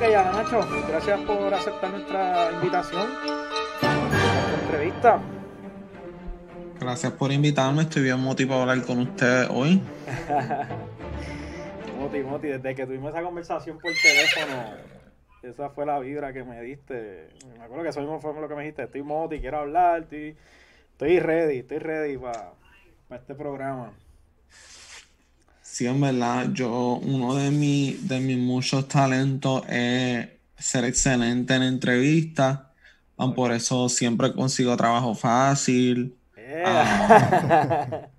Ana Nacho, gracias por aceptar nuestra invitación a esta entrevista. Gracias por invitarme, estoy bien motivado a hablar con ustedes hoy. Moti, Moti, desde que tuvimos esa conversación por teléfono, esa fue la vibra que me diste. Me acuerdo que eso mismo fue lo que me dijiste. Estoy Moti, quiero hablar, estoy, estoy ready, estoy ready para este programa. Sí, en verdad, yo, uno de, mi, de mis muchos talentos es ser excelente en entrevistas. Por eso siempre consigo trabajo fácil. Ah.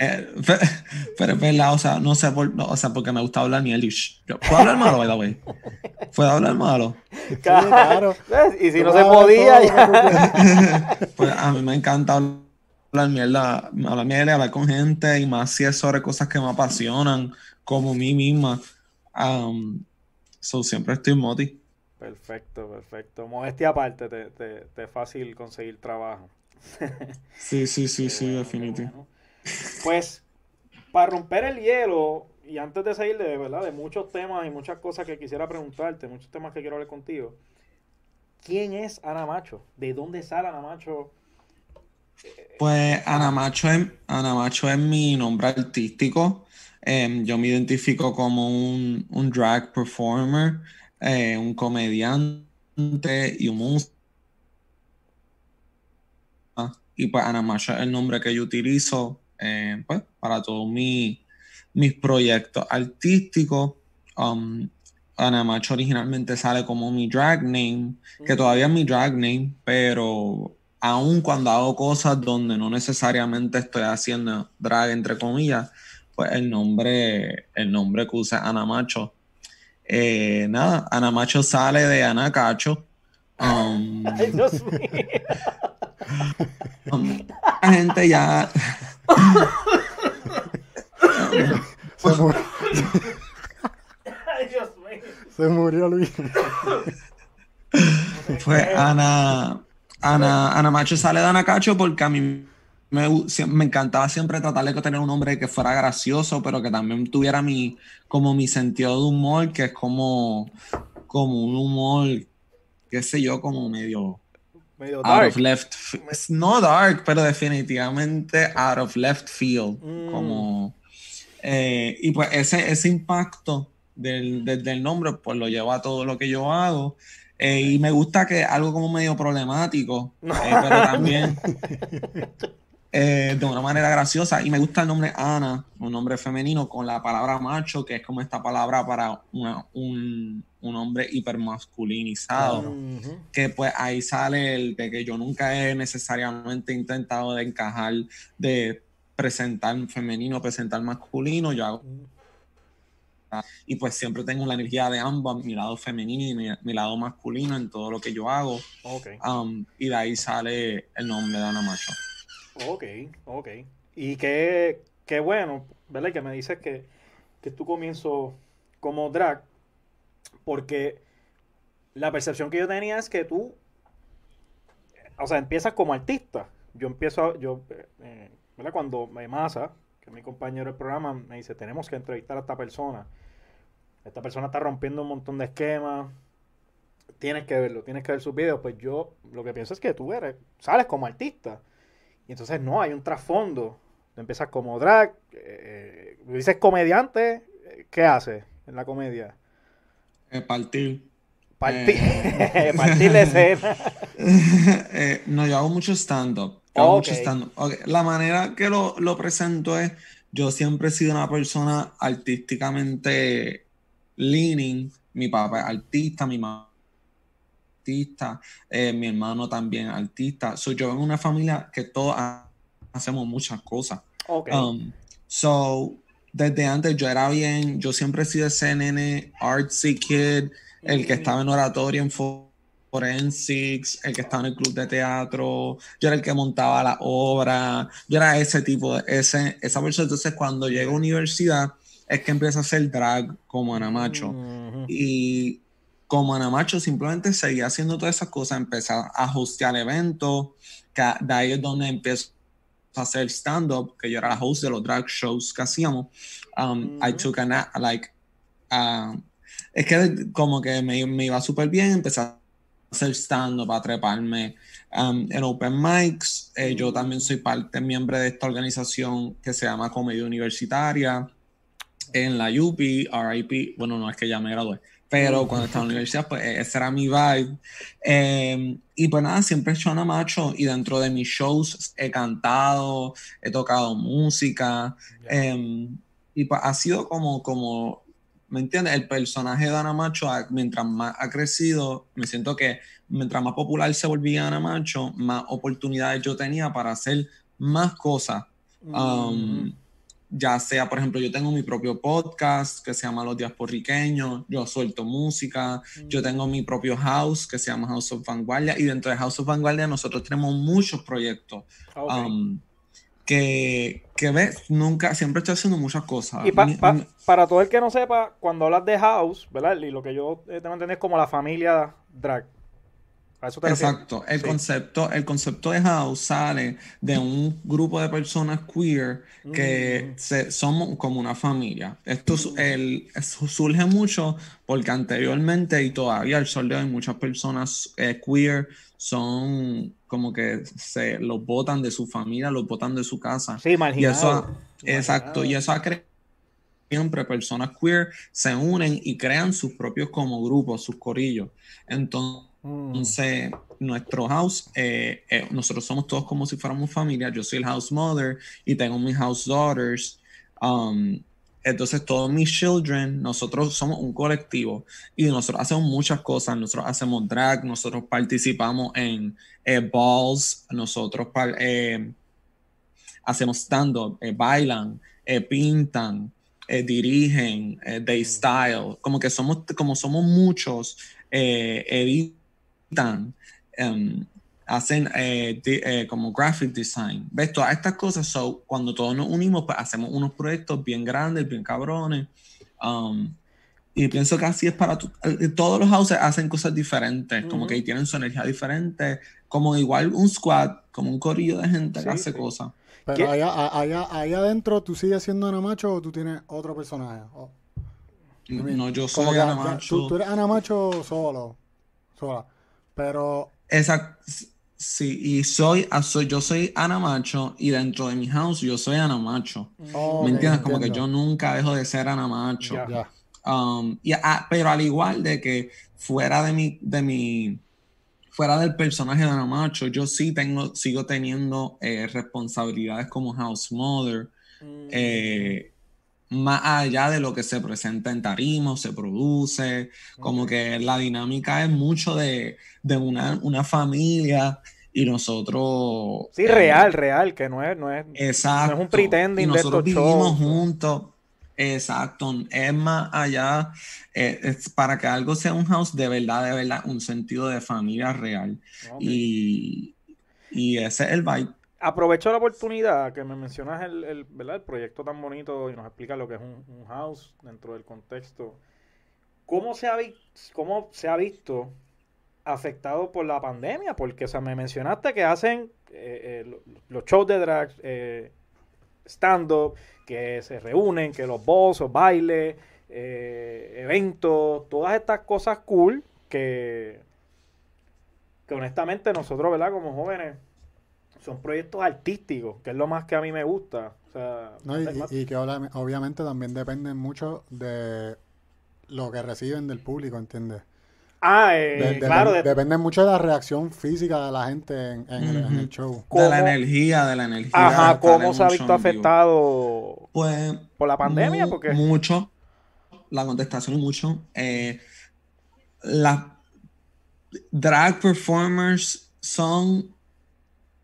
Eh, pero es verdad, o sea, no sé por, o sea, porque me gusta hablar miel. ¿Puedo hablar malo, by the way? ¿Puedo hablar malo? Claro. Y si no se podía, ya. pues a mí me encanta hablar mierda, hablar mierda, hablar con gente y más si es sobre cosas que me apasionan, como mí misma. Um, so, siempre estoy moti. Perfecto, perfecto. Modestia aparte, te, te, te es fácil conseguir trabajo. sí, sí, sí, sí, definitivamente. Pues, para romper el hielo, y antes de salir de, ¿verdad? de muchos temas y muchas cosas que quisiera preguntarte, muchos temas que quiero hablar contigo, ¿quién es Ana Macho? ¿De dónde sale Ana Macho? Pues Ana Macho es, Ana Macho es mi nombre artístico. Em, yo me identifico como un, drag performer, eh, un comediante y un músico. Y pues Ana Macho es el nombre que yo utilizo eh, pues, para todos mis proyectos artísticos. Um, Ana Macho originalmente sale como mi drag name, que todavía es mi drag name, pero aun cuando hago cosas donde no necesariamente estoy haciendo drag, entre comillas, pues el nombre, el nombre que usa Ana Macho. Eh, nada, Ana Macho sale de Ana Cacho. Um, Ay, Dios mío. Um, la gente ya. Se murió. Ay, Dios mío. Se murió Luis. Fue Ana. Ana, Ana Macho sale de Ana Cacho porque a mí me, me, encantaba siempre tratar de tener un hombre que fuera gracioso, pero que también tuviera mi, como mi sentido de humor, que es como, como un humor, qué sé yo, como medio... Medio dark. Out of left, no dark, pero definitivamente out of left field. Mm. Como, eh, y pues ese, ese impacto del, del, nombre, pues lo lleva a todo lo que yo hago. Eh, y me gusta que algo como medio problemático, eh, pero también eh, de una manera graciosa. Y me gusta el nombre Ana, un nombre femenino, con la palabra macho, que es como esta palabra para un, un, hombre hipermasculinizado. Que pues ahí sale el de que yo nunca he necesariamente intentado de encajar, de presentar femenino, presentar masculino. Yo hago y pues siempre tengo la energía de ambos, mi lado femenino y mi, lado masculino en todo lo que yo hago. Okay. Um, y de ahí sale el nombre de Ana Macho. Ok, ok. Y qué, qué bueno, ¿verdad? Que me dices que, que tú comienzo como drag, porque la percepción que yo tenía es que tú, o sea, empiezas como artista. Yo empiezo, yo, eh, ¿verdad? Cuando me masa, mi compañero del programa me dice, tenemos que entrevistar a esta persona. Esta persona está rompiendo un montón de esquemas. Tienes que verlo, tienes que ver sus videos. Pues yo lo que pienso es que tú eres, sales como artista. Y entonces no, hay un trasfondo. Tú empiezas como drag, eh, dices comediante, ¿qué hace en la comedia? Eh, partir. Partir, eh. partir de escena. No, yo hago mucho stand-up. La manera que lo, lo, presento es, yo siempre he sido una persona artísticamente leaning. Mi papá es artista, mi mamá artista, eh, mi hermano también artista. Soy yo en una familia que todos hacemos muchas cosas. Um, so, desde antes yo era bien, yo siempre he sido ese nene artsy kid, el que estaba en oratoria en forensics, el que estaba en el club de teatro, yo era el que montaba la obra, yo era ese tipo, ese, esa persona. Entonces, cuando llego a universidad, es que empieza a hacer drag como Ana Macho. Y como Ana Macho simplemente seguía haciendo todas esas cosas, empecé a hostear eventos, que de ahí es donde empiezo a hacer stand-up, que yo era la host de los drag shows que hacíamos. Um, I took a, like, uh, es que como que me, me iba súper bien, empecé a hacer stand-up, a treparme um, en open mics. Eh, yo también soy parte, miembro de esta organización que se llama Comedia Universitaria en la UP, RIP. Bueno, no es que ya me gradué, pero cuando estaba en la universidad, pues e-, ese era mi vibe. Em, y pues nada, siempre he hecho Ana Macho y dentro de mis shows he cantado, he tocado música. Em, y pues ha sido como, como ¿me entiendes? El personaje de Ana Macho, mientras más ha crecido, me siento que mientras más popular se volvía Ana Macho, más oportunidades yo tenía para hacer más cosas. Um, ya sea, por ejemplo, yo tengo mi propio podcast que se llama Los Diasporriqueños, yo suelto música, yo tengo mi propio house que se llama House of Vanguardia y dentro de House of Vanguardia nosotros tenemos muchos proyectos. Um, que, que ves, nunca, siempre estoy haciendo muchas cosas. Y para todo el que no sepa, cuando hablas de house, ¿verdad? Y lo que yo tengo que entender es como la familia drag. Exacto. El, concepto, el concepto de house sale de un grupo de personas queer que mm. se, somos como una familia. Esto mm. el, surge mucho porque anteriormente y todavía el sol de hoy muchas personas eh, queer son como que se los botan de su familia, los botan de su casa. Sí, Y eso, exacto, y eso ha creado siempre personas queer se unen y crean sus propios como grupos, sus corillos. Entonces, entonces, nuestro house, eh, eh, nosotros somos todos como si fuéramos familia. Yo soy el house mother y tengo mis house daughters. Um, entonces, todos mis children, nosotros somos un colectivo y nosotros hacemos muchas cosas. Nosotros hacemos drag, nosotros participamos en eh, balls, nosotros hacemos stand-up, bailan, pintan, dirigen, they style. Como que somos, como somos muchos, Em, hacen eh, eh, como graphic design. ¿Ves? Todas estas cosas, so, cuando todos nos unimos, pues hacemos unos proyectos bien grandes, bien cabrones. Um, y pienso que así es para eh, todos los houses hacen cosas diferentes, como que tienen su energía diferente, como igual un squad, como un corillo de gente que hace cosas. Pero allá, allá, allá, adentro, ¿tú sigues siendo Ana Macho o tú tienes otro personaje? no, yo soy Ana Macho. Tú, tú, eres Ana Macho solo, sola. Pero. Exacto. Sí, y soy, soy, yo soy Ana Macho y dentro de mi house yo soy Ana Macho. ¿Me entiendes? Como que yo nunca dejo de ser Ana Macho. Um, y, ah, pero al igual de que fuera de mi, de mi, fuera del personaje de Ana Macho, yo sí tengo, sigo teniendo eh, responsabilidades como house mother. Mm. Eh, más allá de lo que se presenta en tarimo, se produce, como que la dinámica es mucho de, una, familia y nosotros... Sí, real, real, que no es, no es, exacto, no es un pretending y nosotros vivimos juntos. Exacto, es más allá, eh, es para que algo sea un house de verdad, de verdad, un sentido de familia real. Y, y ese es el vibe aprovecho la oportunidad que me mencionas el, el, ¿verdad? el proyecto tan bonito y nos explica lo que es un, house dentro del contexto. ¿Cómo se, ha ¿Cómo se ha visto afectado por la pandemia? Porque o sea, me mencionaste que hacen eh, eh, los shows de drag, eh, stand-up, que se reúnen, que los o bailes, eventos, todas estas cosas cool que, que honestamente nosotros, ¿verdad? Como jóvenes son proyectos artísticos, que es lo más que a mí me gusta. y, que obviamente también dependen mucho de lo que reciben del público, ¿entiendes? Ah, eh, claro. Depende mucho de la reacción física de la gente en, el show. De la energía, de la energía. Ajá, ¿cómo se ha visto afectado pues, por la pandemia? Porque... Mucho. La contestación es mucho. Eh, las drag performers son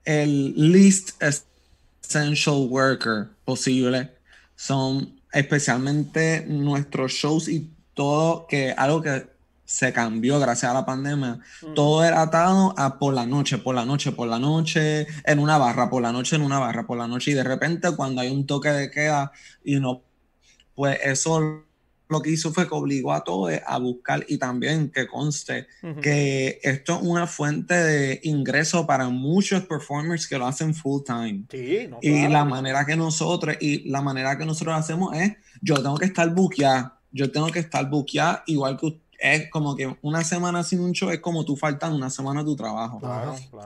el least essential worker posible. Son especialmente nuestros shows y todo que algo que se cambió gracias a la pandemia. Mm. Todo era atado a por la noche, por la noche, por la noche, en una barra, por la noche, en una barra, por la noche. Y de repente cuando hay un toque de queda y no, pues eso lo que hizo fue que obligó a todos a buscar y también que conste que esto es una fuente de ingreso para muchos performers que lo hacen full time. y la manera que nosotros y la manera que nosotros hacemos es yo tengo que estar buqueado yo tengo que estar buqueada igual que es como que una semana sin un show es como tú faltan una semana de tu trabajo.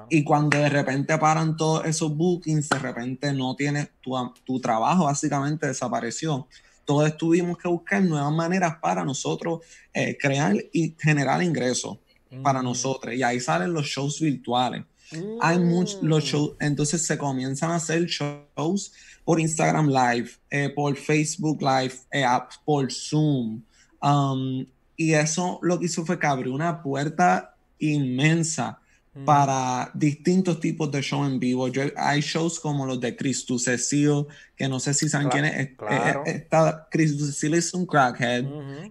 Y cuando de repente paran todos esos bookings, de repente no tienes tu, tu trabajo, básicamente desapareció. Todos tuvimos que buscar nuevas maneras para nosotros eh, crear y generar ingresos para mm. nosotros. Y ahí salen los shows virtuales. Hay muchos los mm. shows, entonces se comienzan a hacer shows por Instagram Live, eh, por Facebook Live, eh, por Zoom. Um, y eso lo que hizo fue que abrió una puerta inmensa mm. para distintos tipos de show en vivo. hay shows como los de Cristo Cecil, que no sé si saben quién es. Claro. Cristo Cecil es un crackhead.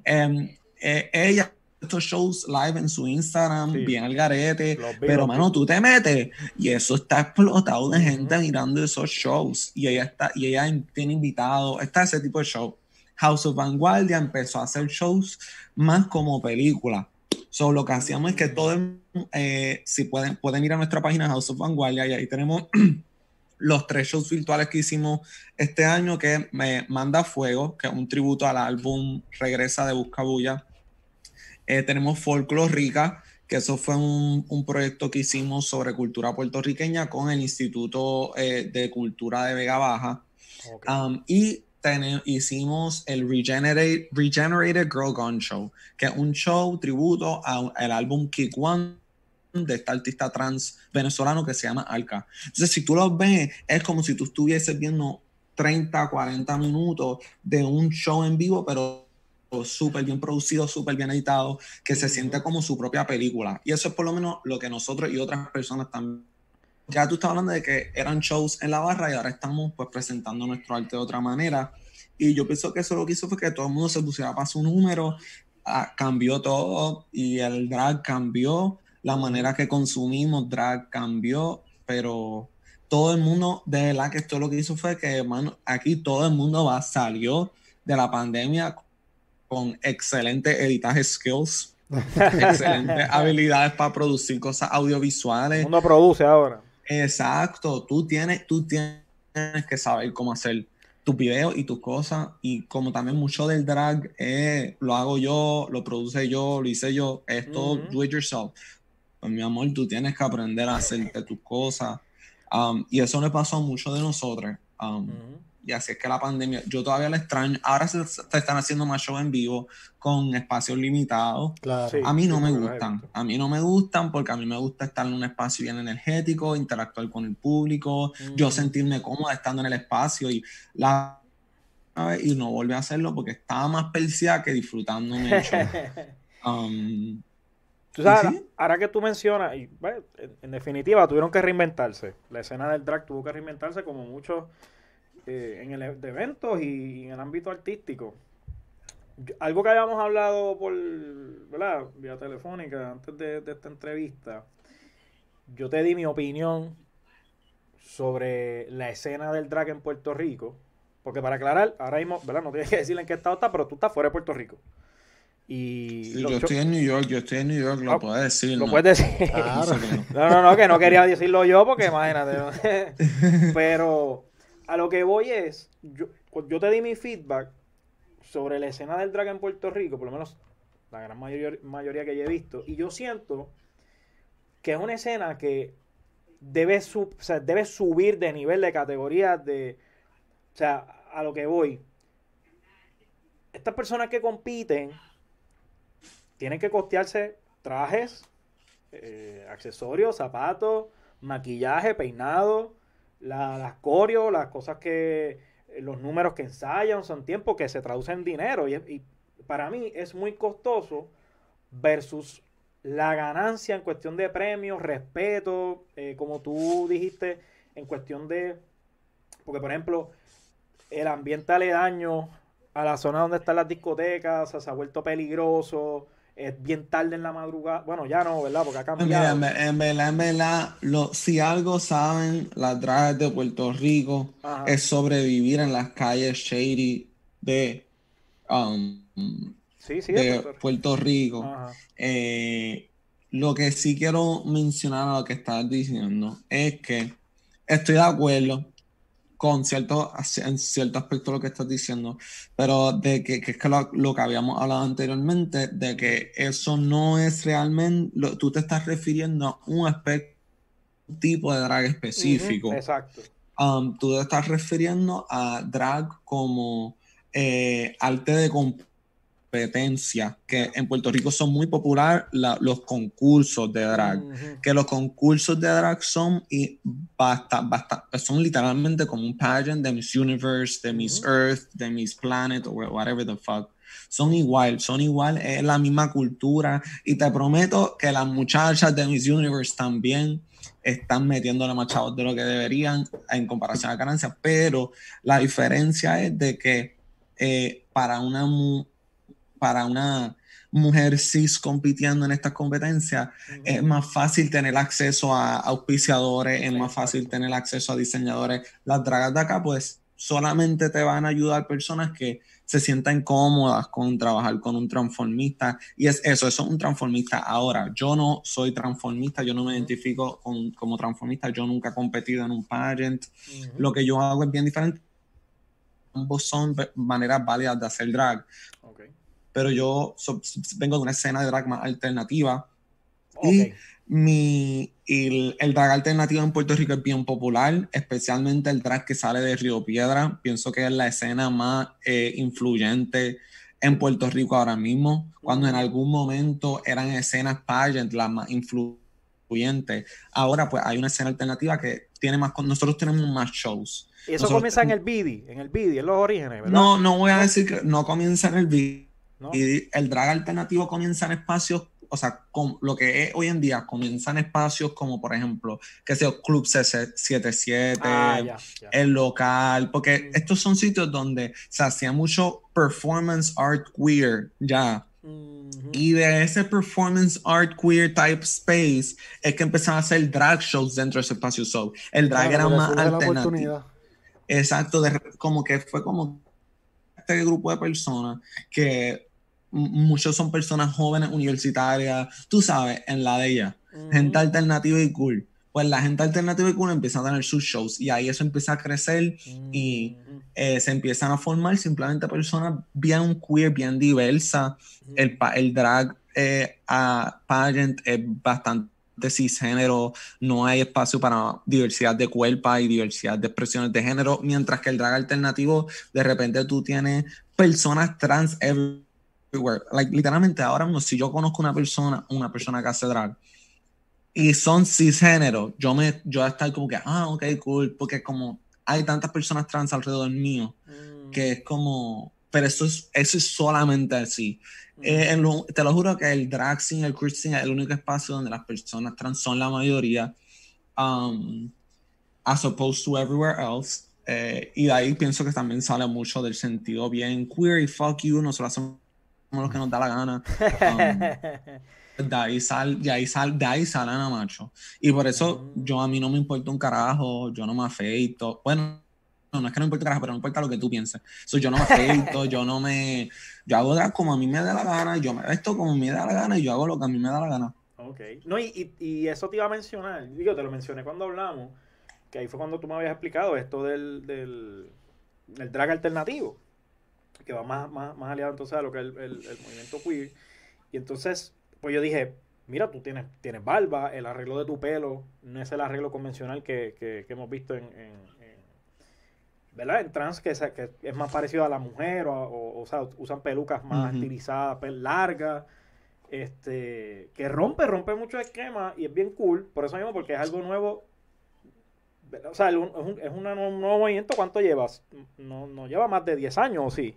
Em, eh, ella estos shows live en su Instagram, bien al garete, pero mano, tú te metes y eso está explotado de gente mirando esos shows y ella está y ella tiene invitados, está ese tipo de show. House of Vanguardia empezó a hacer shows más como película. So, lo que hacíamos es que todos, eh, si pueden, pueden ir a nuestra página House of Vanguardia y ahí tenemos los tres shows virtuales que hicimos este año, que me Manda Fuego, que es un tributo al álbum Regresa de Buscabulla. Eh, tenemos Folklore Rica, que eso fue un, un, proyecto que hicimos sobre cultura puertorriqueña con el Instituto eh, de Cultura de Vega Baja. Um, y hicimos el Regenerate, Regenerated Girl Gone Show, que es un show tributo al álbum Kick One de esta artista trans venezolano que se llama Alka. Entonces, si tú lo ves, es como si tú estuvieses viendo 30, 40 minutos de un show en vivo, pero súper bien producido, súper bien editado, que se siente como su propia película. Y eso es por lo menos lo que nosotros y otras personas también ya tú estás hablando de que eran shows en la barra y ahora estamos pues presentando nuestro arte de otra manera. Y yo pienso que eso lo que hizo fue que todo el mundo se pusiera para su número, ah, cambió todo y el drag cambió, la manera que consumimos drag cambió, pero todo el mundo, de verdad que esto lo que hizo fue que, hermano, aquí todo el mundo va, salió de la pandemia con excelentes editaje skills, excelentes habilidades para producir cosas audiovisuales. Uno produce ahora. Exacto, tú tienes, tú tienes que saber cómo hacer tus videos y tus cosas y como también mucho del drag lo hago yo, lo produce yo, lo hice yo, es todo do it yourself. Pues mi amor, tú tienes que aprender a hacerte tus cosas um, y eso le pasó a muchos de nosotros. Um, y así es que la pandemia, yo todavía la extraño. Ahora se, están haciendo más shows en vivo con espacios limitados. a mí no me gustan. A mí no me gustan porque a mí me gusta estar en un espacio bien energético, interactuar con el público, yo sentirme cómoda estando en el espacio y la y no volví a hacerlo porque estaba más persia que disfrutando mucho. Um, tú sabes, ahora que tú mencionas, y, en definitiva tuvieron que reinventarse. La escena del drag tuvo que reinventarse como muchos eh, en el e, de eventos y en el ámbito artístico. algo que habíamos hablado por, ¿verdad? Vía telefónica antes de, esta entrevista, yo te di mi opinión sobre la escena del drag en Puerto Rico. Porque para aclarar, ahora mismo, ¿verdad? No tienes que decirle en qué estado está, pero tú estás fuera de Puerto Rico. Y yo estoy en New York, yo estoy en New York, lo puedes decir. Lo puedes decir. No, no, no, que no quería decirlo yo porque imagínate. Pero a lo que voy es, yo, yo te di mi feedback sobre la escena del drag en Puerto Rico, por lo menos la gran mayoría, mayoría que yo he visto, y yo siento que es una escena que debe, debe subir de nivel de categoría de, o sea, a lo que voy. Estas personas que compiten tienen que costearse trajes, eh, accesorios, zapatos, maquillaje, peinado, las coreos, las cosas que, eh, los números que ensayan, son tiempos que se traducen en dinero. Y, para mí es muy costoso versus la ganancia en cuestión de premios, respeto, eh, como tú dijiste, en cuestión de, porque por ejemplo, el ambiente aledaño a la zona donde están las discotecas, se ha vuelto peligroso, es bien tarde en la madrugada. Bueno, ya no, ¿verdad? Porque ha cambiado. en, verdad, en verdad, lo, si algo saben las dragas de Puerto Rico es sobrevivir en las calles shady de, um, Puerto, Rico. Eh, lo que sí quiero mencionar a lo que estás diciendo es que estoy de acuerdo con cierto, en cierto aspecto lo que estás diciendo, pero de que, que es que lo, que habíamos hablado anteriormente, de que eso no es realmente, tú te estás refiriendo a un aspecto, un tipo de drag específico. exacto. Um, tú te estás refiriendo a drag como eh, arte de competencia, que en Puerto Rico son muy populares los concursos de drag, que los concursos de drag son, y basta, basta, son literalmente como un pageant de Miss Universe, de Miss Earth, de Miss Planet, o whatever the fuck. Son igual, son igual, es la misma cultura, y te prometo que las muchachas de Miss Universe también están metiéndole más chavos de lo que deberían en comparación a ganancias, pero la diferencia es de que eh, para una para una mujer cis compitiendo en estas competencias, es más fácil tener acceso a auspiciadores, es más fácil tener acceso a diseñadores. Las dragas de acá, pues, solamente te van a ayudar personas que se sientan cómodas con trabajar con un transformista. Y es eso, eso es un transformista. Ahora, yo no soy transformista, yo no me identifico como transformista, yo nunca he competido en un pageant. Lo que yo hago es bien diferente. Ambos son maneras válidas de hacer drag pero yo vengo de una escena de drag más alternativa. Y, mi, el, drag alternativo en Puerto Rico es bien popular, especialmente el drag que sale de Río Piedra. Pienso que es la escena más eh, influyente en Puerto Rico ahora mismo, cuando en algún momento eran escenas pageant las más influyentes. Ahora pues hay una escena alternativa que tiene más, nosotros tenemos más shows. Y eso comienza en el BIDI, en el BIDI, en los orígenes, ¿verdad? No, no voy a decir que no comienza en el BIDI y el drag alternativo comienza en espacios, o sea, con, lo que es hoy en día, comienza en espacios como, por ejemplo, que sea Club C77, ah, el local, porque estos son sitios donde se hacía mucho performance art queer, ya. Y de ese performance art queer type space es que empezaron a hacer drag shows dentro de ese espacio. So, el drag era más alternativo. Exacto, como que fue como este grupo de personas que muchos son personas jóvenes universitarias, tú sabes, en la de ella, gente alternativa y cool. Pues la gente alternativa y cool empieza a tener sus shows y ahí eso empieza a crecer y eh, se empiezan a formar simplemente personas bien queer, bien diversas. el, el, drag eh, a pageant es bastante cisgénero, no hay espacio para diversidad de cuerpo y diversidad de expresiones de género, mientras que el drag alternativo, de repente tú tienes personas trans Like, literalmente, ahora mismo, si yo conozco una persona, una persona que hace drag, y son cisgénero, yo me, yo estar como que, ah, ok, cool, porque como hay tantas personas trans alrededor mío, mm. que es como, pero eso es, eso es solamente así. Mm. Eh, te lo juro que el drag scene, el queer scene es el único espacio donde las personas trans son la mayoría, um, as opposed to everywhere else. Eh, y de ahí pienso que también sale mucho del sentido bien queer y fuck you, nosotros hacemos lo que nos da la gana. Um, de ahí sal, de ahí sal, de ahí salen a macho. Y por eso yo a mí no me importa un carajo, yo no me afeito. Bueno, no, es que no me importa un carajo, pero no importa lo que tú pienses. yo no me afeito, yo no me. Yo hago como a mí me da la gana, yo me vesto como me da la gana y yo hago lo que a mí me da la gana. Ok. No, y, y, eso te iba a mencionar, digo, te lo mencioné cuando hablamos, que ahí fue cuando tú me habías explicado esto del, del, del drag alternativo que va más, más, más aliado entonces a lo que es el, el, movimiento queer. Y entonces, pues yo dije, mira, tú tienes, tienes barba, el arreglo de tu pelo no es el arreglo convencional que, que, hemos visto en, en, ¿verdad? En trans, que es, que es, más parecido a la mujer, o, o, sea, usan pelucas más estilizadas, largas, este, que rompe, rompe mucho esquema y es bien cool, por eso mismo, porque es algo nuevo. O sea, es un, es un nuevo movimiento, ¿cuánto llevas? No, no lleva más de 10 años, ¿o sí?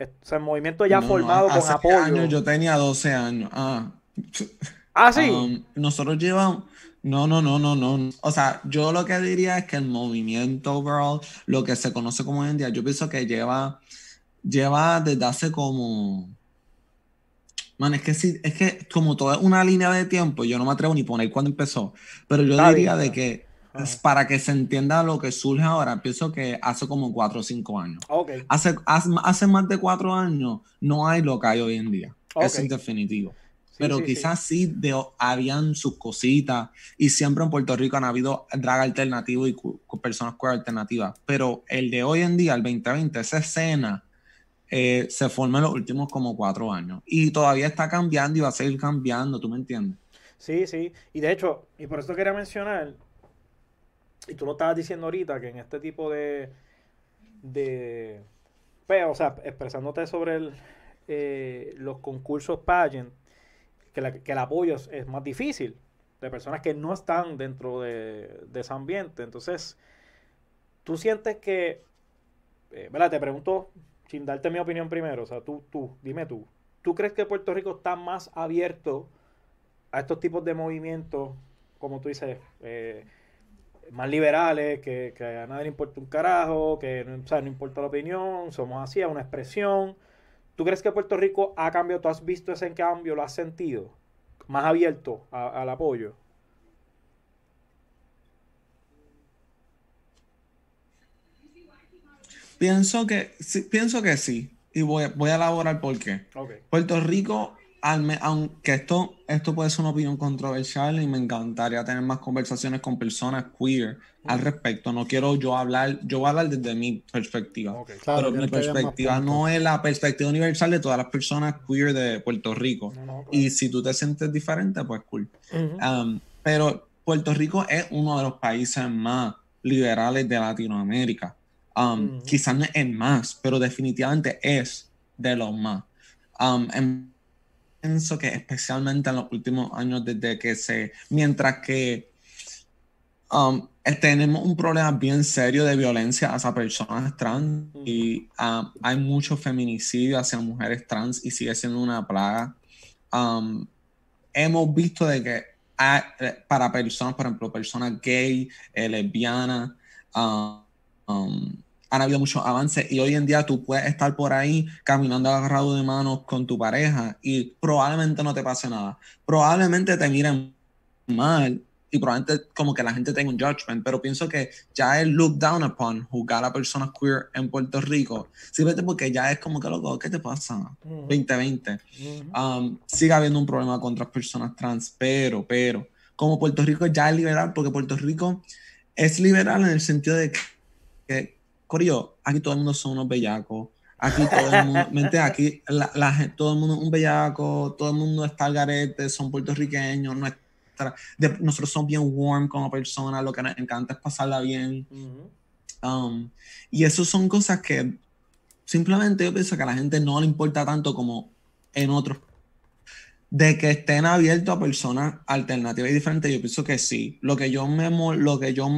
O sea, el movimiento ya formado con apoyo. Años, yo tenía 12 años. Ah, ah sí. Um, nosotros llevamos. No, no, no, no, no. O sea, yo lo que diría es que el movimiento overall, lo que se conoce como hoy en día, yo pienso que lleva, lleva desde hace como. Man, es que sí, es que como toda una línea de tiempo, yo no me atrevo ni poner cuándo empezó. Pero yo diría de que para que se entienda lo que surge ahora, pienso que hace como cuatro o cinco años. Hace, hace, más de cuatro años no hay lo que hay hoy en día. es Es definitivo. pero quizás sí, de, habían sus cositas y siempre en Puerto Rico han habido drag alternativo y personas queer alternativas, pero el de hoy en día, el 2020, esa escena eh, se forma en los últimos como cuatro años y todavía está cambiando y va a seguir cambiando, ¿tú me entiendes? Sí, sí, y de hecho, y por eso quería mencionar, y tú lo estabas diciendo ahorita, que en este tipo de, de pues, o sea, expresándote sobre eh, los concursos pageant, que, el apoyo es, más difícil de personas que no están dentro de, ese ambiente. Entonces, tú sientes que, eh. Te pregunto, sin darte mi opinión primero, o sea, tú, tú, dime tú, ¿tú crees que Puerto Rico está más abierto a estos tipos de movimientos, como tú dices, eh, más liberales, que, a nadie le importa un carajo, que o no importa la opinión, somos así, es una expresión? ¿Tú crees que Puerto Rico ha cambiado? ¿Tú has visto ese cambio? ¿Lo has sentido? Más abierto al apoyo. Pienso que, sí, pienso que sí. Y voy, voy a elaborar por qué. Puerto Rico aunque esto, esto puede ser una opinión controversial y me encantaría tener más conversaciones con personas queer al respecto. No quiero yo hablar, yo voy a hablar desde mi perspectiva. pero mi perspectiva no es la perspectiva universal de todas las personas queer de Puerto Rico. Y si tú te sientes diferente, pues cool. Um, pero Puerto Rico es uno de los países más liberales de Latinoamérica. Um, quizás no es más, pero definitivamente es de los más. Um, pienso que especialmente en los últimos años desde que se, mientras que um, tenemos un problema bien serio de violencia hacia personas trans y um, hay mucho feminicidio hacia mujeres trans y sigue siendo una plaga. Um, hemos visto de que eh, para personas, por ejemplo, personas gay, eh, lesbianas, han habido muchos avances y hoy en día tú puedes estar por ahí caminando agarrado de manos con tu pareja y probablemente no te pase nada. Probablemente te miren mal y probablemente como que la gente tenga un judgment, pero pienso que ya es look down upon jugar a personas queer en Puerto Rico, simplemente porque ya es como que loco, ¿qué te pasa? 2020. Um, sigue habiendo un problema con otras personas trans, pero, pero, como Puerto Rico ya es liberal, porque Puerto Rico es liberal en el sentido de que Corio, aquí todo el mundo son unos bellacos. Aquí todo el mundo, mente, aquí la, la, todo el mundo es un bellaco, todo el mundo está al garete, son puertorriqueños, nuestra, nosotros somos bien warm como personas, lo que nos encanta es pasarla bien. um, y eso son cosas que simplemente yo pienso que a la gente no le importa tanto como en otros. De que estén abiertos a personas alternativas y diferentes, yo pienso que sí. Lo que yo me lo que yo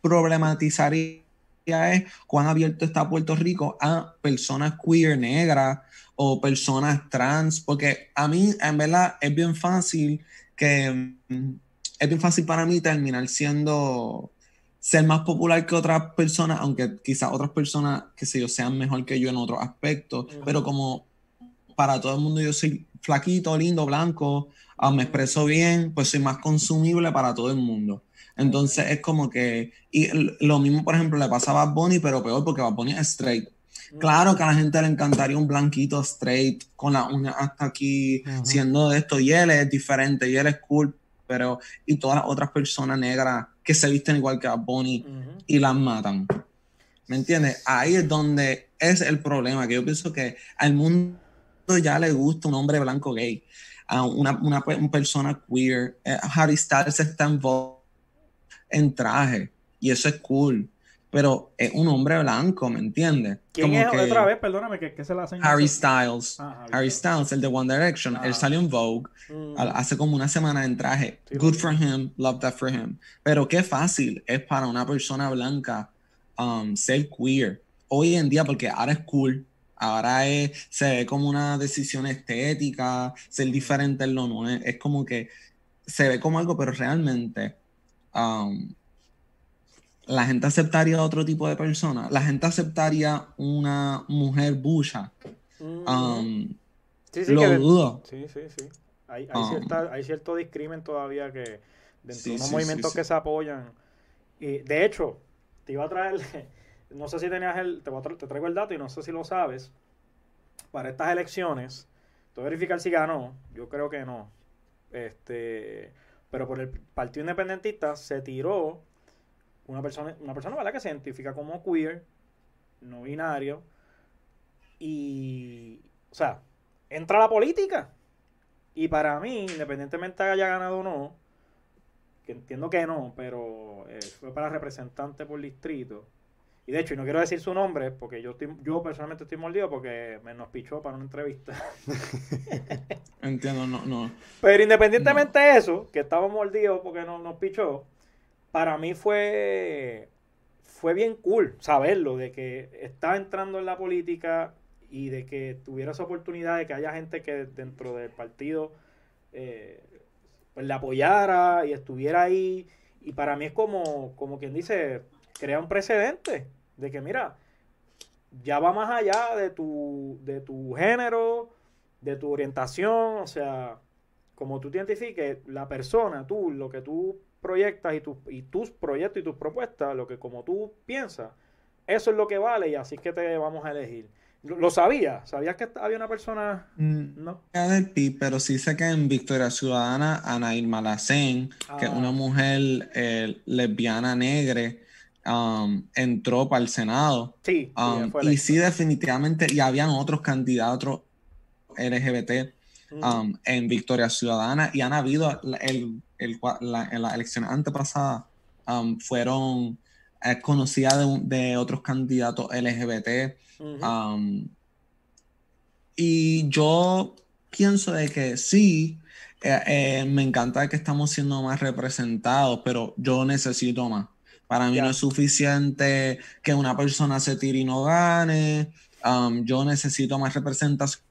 problematizaría es cuán abierto está Puerto Rico a personas queer negras o personas trans, porque a mí en verdad es bien fácil que mm, es bien fácil para mí terminar siendo ser más popular que otras personas, aunque quizás otras personas, que sé yo, sean mejor que yo en otros aspectos, pero como para todo el mundo yo soy flaquito, lindo, blanco, ah, me expreso bien, pues soy más consumible para todo el mundo. Entonces es como que, y lo mismo, por ejemplo, le pasaba a Bonnie, pero peor porque Bad Bunny es straight. Claro que a la gente le encantaría un blanquito straight, con la uña hasta aquí, siendo de esto, y él es diferente, y él es cool, pero, y todas las otras personas negras que se visten igual que a Bonnie y las matan. ¿Me entiendes? Ahí es donde es el problema, que yo pienso que al mundo ya le gusta un hombre blanco gay, a una, una, persona queer. Eh, Harry Styles está en en traje y eso es cool. Pero es un hombre blanco, ¿me entiendes? ¿Quién es otra vez? Perdóname, ¿qué, se la hacen? Harry Styles. Ah, Harry, Styles, el de One Direction. Él ah. salió en Vogue mm. hace como una semana en traje. Good for him, love that for him. Pero qué fácil es para una persona blanca um, ser queer. Hoy en día, porque ahora es cool, ahora es, se ve como una decisión estética, ser diferente en lo no es, es como que se ve como algo, pero realmente Um, la gente aceptaría otro tipo de persona. La gente aceptaría una mujer bucha. Um, sí, sí, lo dudo. Sí, sí, sí. Hay, um, cierto discrimen todavía que dentro de unos movimientos que se apoyan. Y de hecho, te iba a traer, no sé si tenías el, te, te traigo el dato y no sé si lo sabes, para estas elecciones Tengo verificar si ganó. Yo creo que no. Este, pero por el Partido Independentista se tiró una persona, una persona ¿verdad? que se identifica como queer, no binario, y, o sea, entra a la política. Y para mí, independientemente haya ganado o no, que entiendo que no, pero eh, fue para representante por distrito. Y de hecho, y no quiero decir su nombre, porque yo estoy, yo personalmente estoy mordido porque me nos pichó para una entrevista. Entiendo, no, no. Pero independientemente de eso, que estaba mordidos porque no, nos pichó, para mí fue, fue bien cool saberlo, de que estaba entrando en la política y de que tuviera esa oportunidad de que haya gente que dentro del partido eh, pues, le apoyara y estuviera ahí. Y para mí es como, como quien dice, crea un precedente de que, mira, ya va más allá de tu, de tu género, de tu orientación, o sea, como tú te identifiques, la persona, tú, lo que tú proyectas y, tu, y tus proyectos y tus propuestas, lo que como tú piensas, eso es lo que vale y así es que te vamos a elegir. ¿Lo sabía? ¿Sabías que había una persona? Mm, no. del PIB, pero sí sé que en Victoria Ciudadana, Ana Irma Lacén, que es una ah. mujer eh, lesbiana negra, um, entró para el Senado. Sí. Um, y sí, definitivamente, y habían otros candidatos LGBT mm. um, en Victoria Ciudadana, y han habido, el, la, en las elecciones antepasadas, fueron es conocida de, otros candidatos LGBT. Um, y yo pienso de que sí, eh, eh, me encanta que estamos siendo más representados, pero yo necesito más. Para mí no es suficiente que una persona se tire y no gane. Um, yo necesito más representación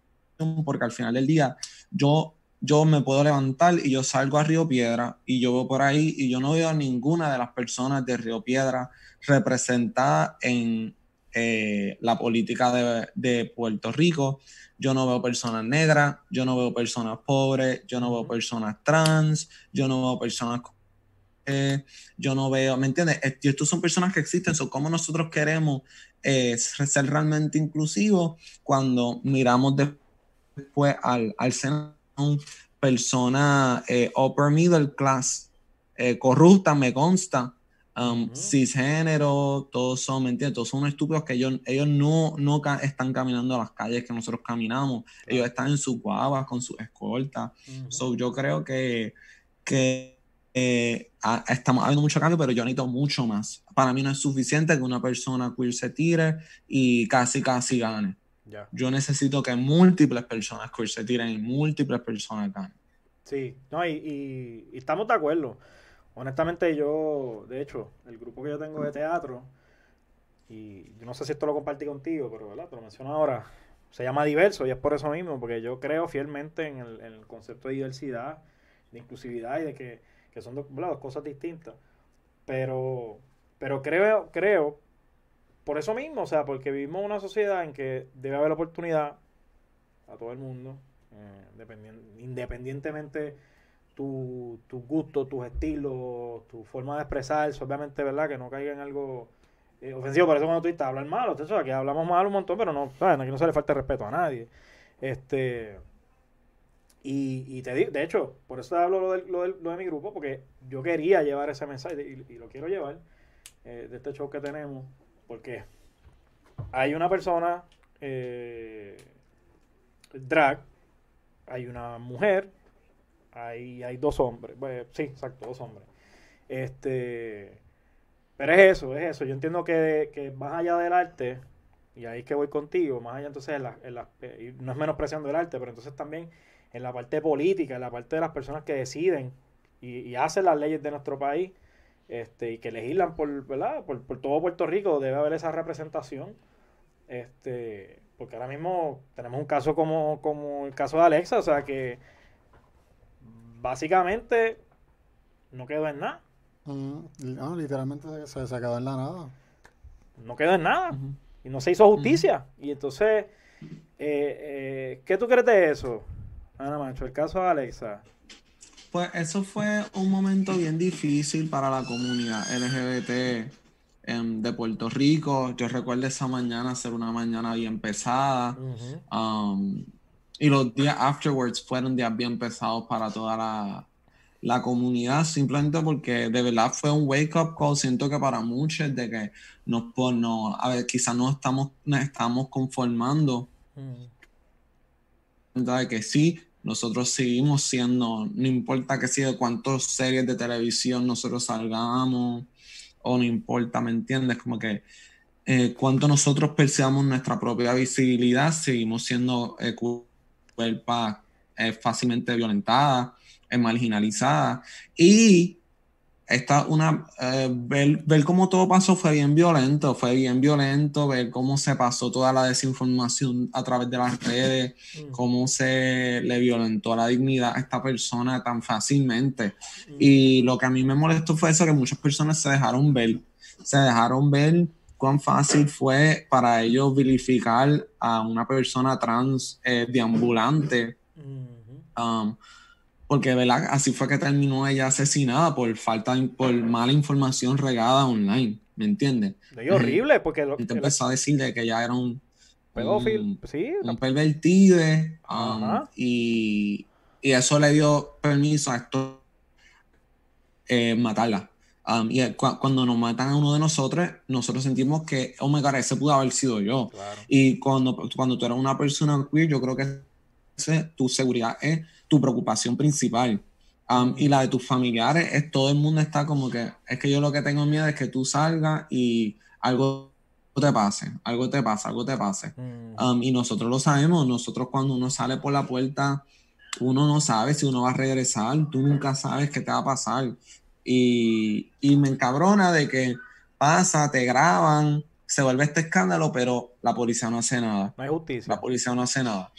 porque al final del día yo yo me puedo levantar y yo salgo a Río Piedra y yo voy por ahí y yo no veo a ninguna de las personas de Río Piedra representada en eh, la política de, Puerto Rico. Yo no veo personas negras, yo no veo personas pobres, yo no veo personas trans, yo no veo personas... Eh, yo no veo, ¿me entiendes? Y estos son personas que existen, son como nosotros queremos eh, ser realmente inclusivos cuando miramos después al, al Senado persona eh, upper middle class, eh, corrupta, me consta, um, cisgénero, todos son, ¿me entiendes? Todos son estúpidos que ellos, ellos no, no están caminando a las calles que nosotros caminamos, ellos están en sus guavas con sus escoltas. So, yo creo que, que eh, estamos habiendo mucho cambio, pero yo necesito mucho más. Para mí no es suficiente que una persona queer se tire y casi, casi gane. Yo necesito que múltiples personas se tiren y múltiples personas ganen. Sí, no, y, estamos de acuerdo. Honestamente, yo, de hecho, el grupo que yo tengo de teatro, y yo no sé si esto lo compartí contigo, pero ¿verdad? te lo menciono ahora, se llama Diverso y es por eso mismo, porque yo creo fielmente en el, concepto de diversidad, de inclusividad y de que, son dos, cosas distintas. Pero, pero creo, creo por eso mismo, o sea, porque vivimos una sociedad en que debe haber oportunidad a todo el mundo, eh, independientemente tu, tus gustos, tus estilos, tu forma de expresarse, obviamente, ¿verdad? Que no caiga en algo eh, ofensivo. Por eso cuando tú dices hablar malo, eso, aquí hablamos mal un montón, pero no, aquí no se le falta respeto a nadie. Este. Y, y te digo, de hecho, por eso hablo lo de, lo, de, mi grupo, porque yo quería llevar ese mensaje y, lo quiero llevar eh, de este show que tenemos porque hay una persona eh, drag, hay una mujer, hay, hay dos hombres. sí, exacto, dos hombres. Este, pero es eso, es eso. Yo entiendo que, más allá del arte, y ahí que voy contigo, más allá entonces, en la, eh, no es menospreciando el arte, pero entonces también en la parte política, en la parte de las personas que deciden y, y hacen las leyes de nuestro país, este, y que legislan por, ¿verdad? Por, todo Puerto Rico, debe haber esa representación. Este, porque ahora mismo tenemos un caso como, como el caso de Alexa, o sea que básicamente no quedó en nada. Mm, no, literalmente se, se, quedó en la nada. No quedó en nada. Y no se hizo justicia. Y entonces, eh, eh, ¿qué tú crees de eso, Ana Macho? El caso de Alexa. Pues eso fue un momento bien difícil para la comunidad LGBT em, de Puerto Rico. Yo recuerdo esa mañana ser una mañana bien pesada. Um, y los días afterwards fueron días bien pesados para toda la, la comunidad, simplemente porque de verdad fue un wake up call. Siento que para muchos de que nos, pues, no, a ver, quizás no estamos, estamos conformando. De que sí, nosotros seguimos siendo, no importa que sea cuántas series de televisión nosotros salgamos, o no importa, ¿me entiendes? Como que eh, cuánto nosotros perseamos nuestra propia visibilidad, seguimos siendo eh, eh, fácilmente violentadas, eh, marginalizadas. Y esta una eh, ver, ver, cómo todo pasó fue bien violento, fue bien violento, ver cómo se pasó toda la desinformación a través de las redes, mm. cómo se le violentó la dignidad a esta persona tan fácilmente. Mm. Y lo que a mí me molestó fue eso, que muchas personas se dejaron ver, se dejaron ver cuán fácil fue para ellos vilificar a una persona trans eh, deambulante. Um, porque ¿verdad? así fue que terminó ella asesinada por falta por mala información regada online, ¿me entiendes? Es horrible porque lo, empezó a decirle que ella era un pedófilo, sí, un pervertide um, y, y, eso le dio permiso a esto eh, matarla. Um, y cuando nos matan a uno de nosotros, nosotros sentimos que, oh my god, ese pudo haber sido yo. Y cuando, cuando tú eres una persona queer, yo creo que tu seguridad es tu preocupación principal. Um, y la de tus familiares es todo el mundo está como que, es que yo lo que tengo miedo es que tú salgas y algo te pase, algo te pasa, algo te pase. Mm. Um, y nosotros lo sabemos, nosotros cuando uno sale por la puerta, uno no sabe si uno va a regresar, tú nunca sabes qué te va a pasar. Y, me encabrona de que pasa, te graban, se vuelve este escándalo, pero la policía no hace nada. No hay justicia. La policía no hace nada.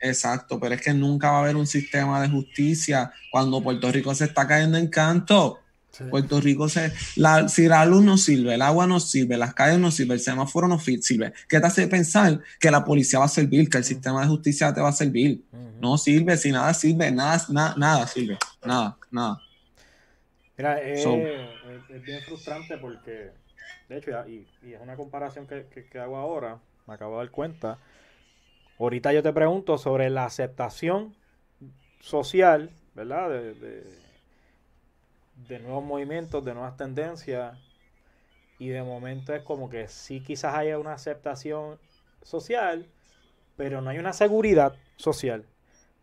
Exacto, pero es que nunca va a haber un sistema de justicia cuando Puerto Rico se está cayendo en canto. Puerto Rico se. La, si la luz no sirve, el agua no sirve, las calles no sirven, el semáforo no sirve. ¿Qué te hace pensar que la policía va a servir, que el sistema de justicia te va a servir? No sirve, si nada sirve, nada, nada, nada sirve. Nada, nada. Mira, es, bien frustrante porque, de hecho, y, es una comparación que, hago ahora, me acabo de dar cuenta. Ahorita yo te pregunto sobre la aceptación social, ¿verdad? De, de, nuevos movimientos, de nuevas tendencias. Y de momento es como que sí quizás haya una aceptación social, pero no hay una seguridad social.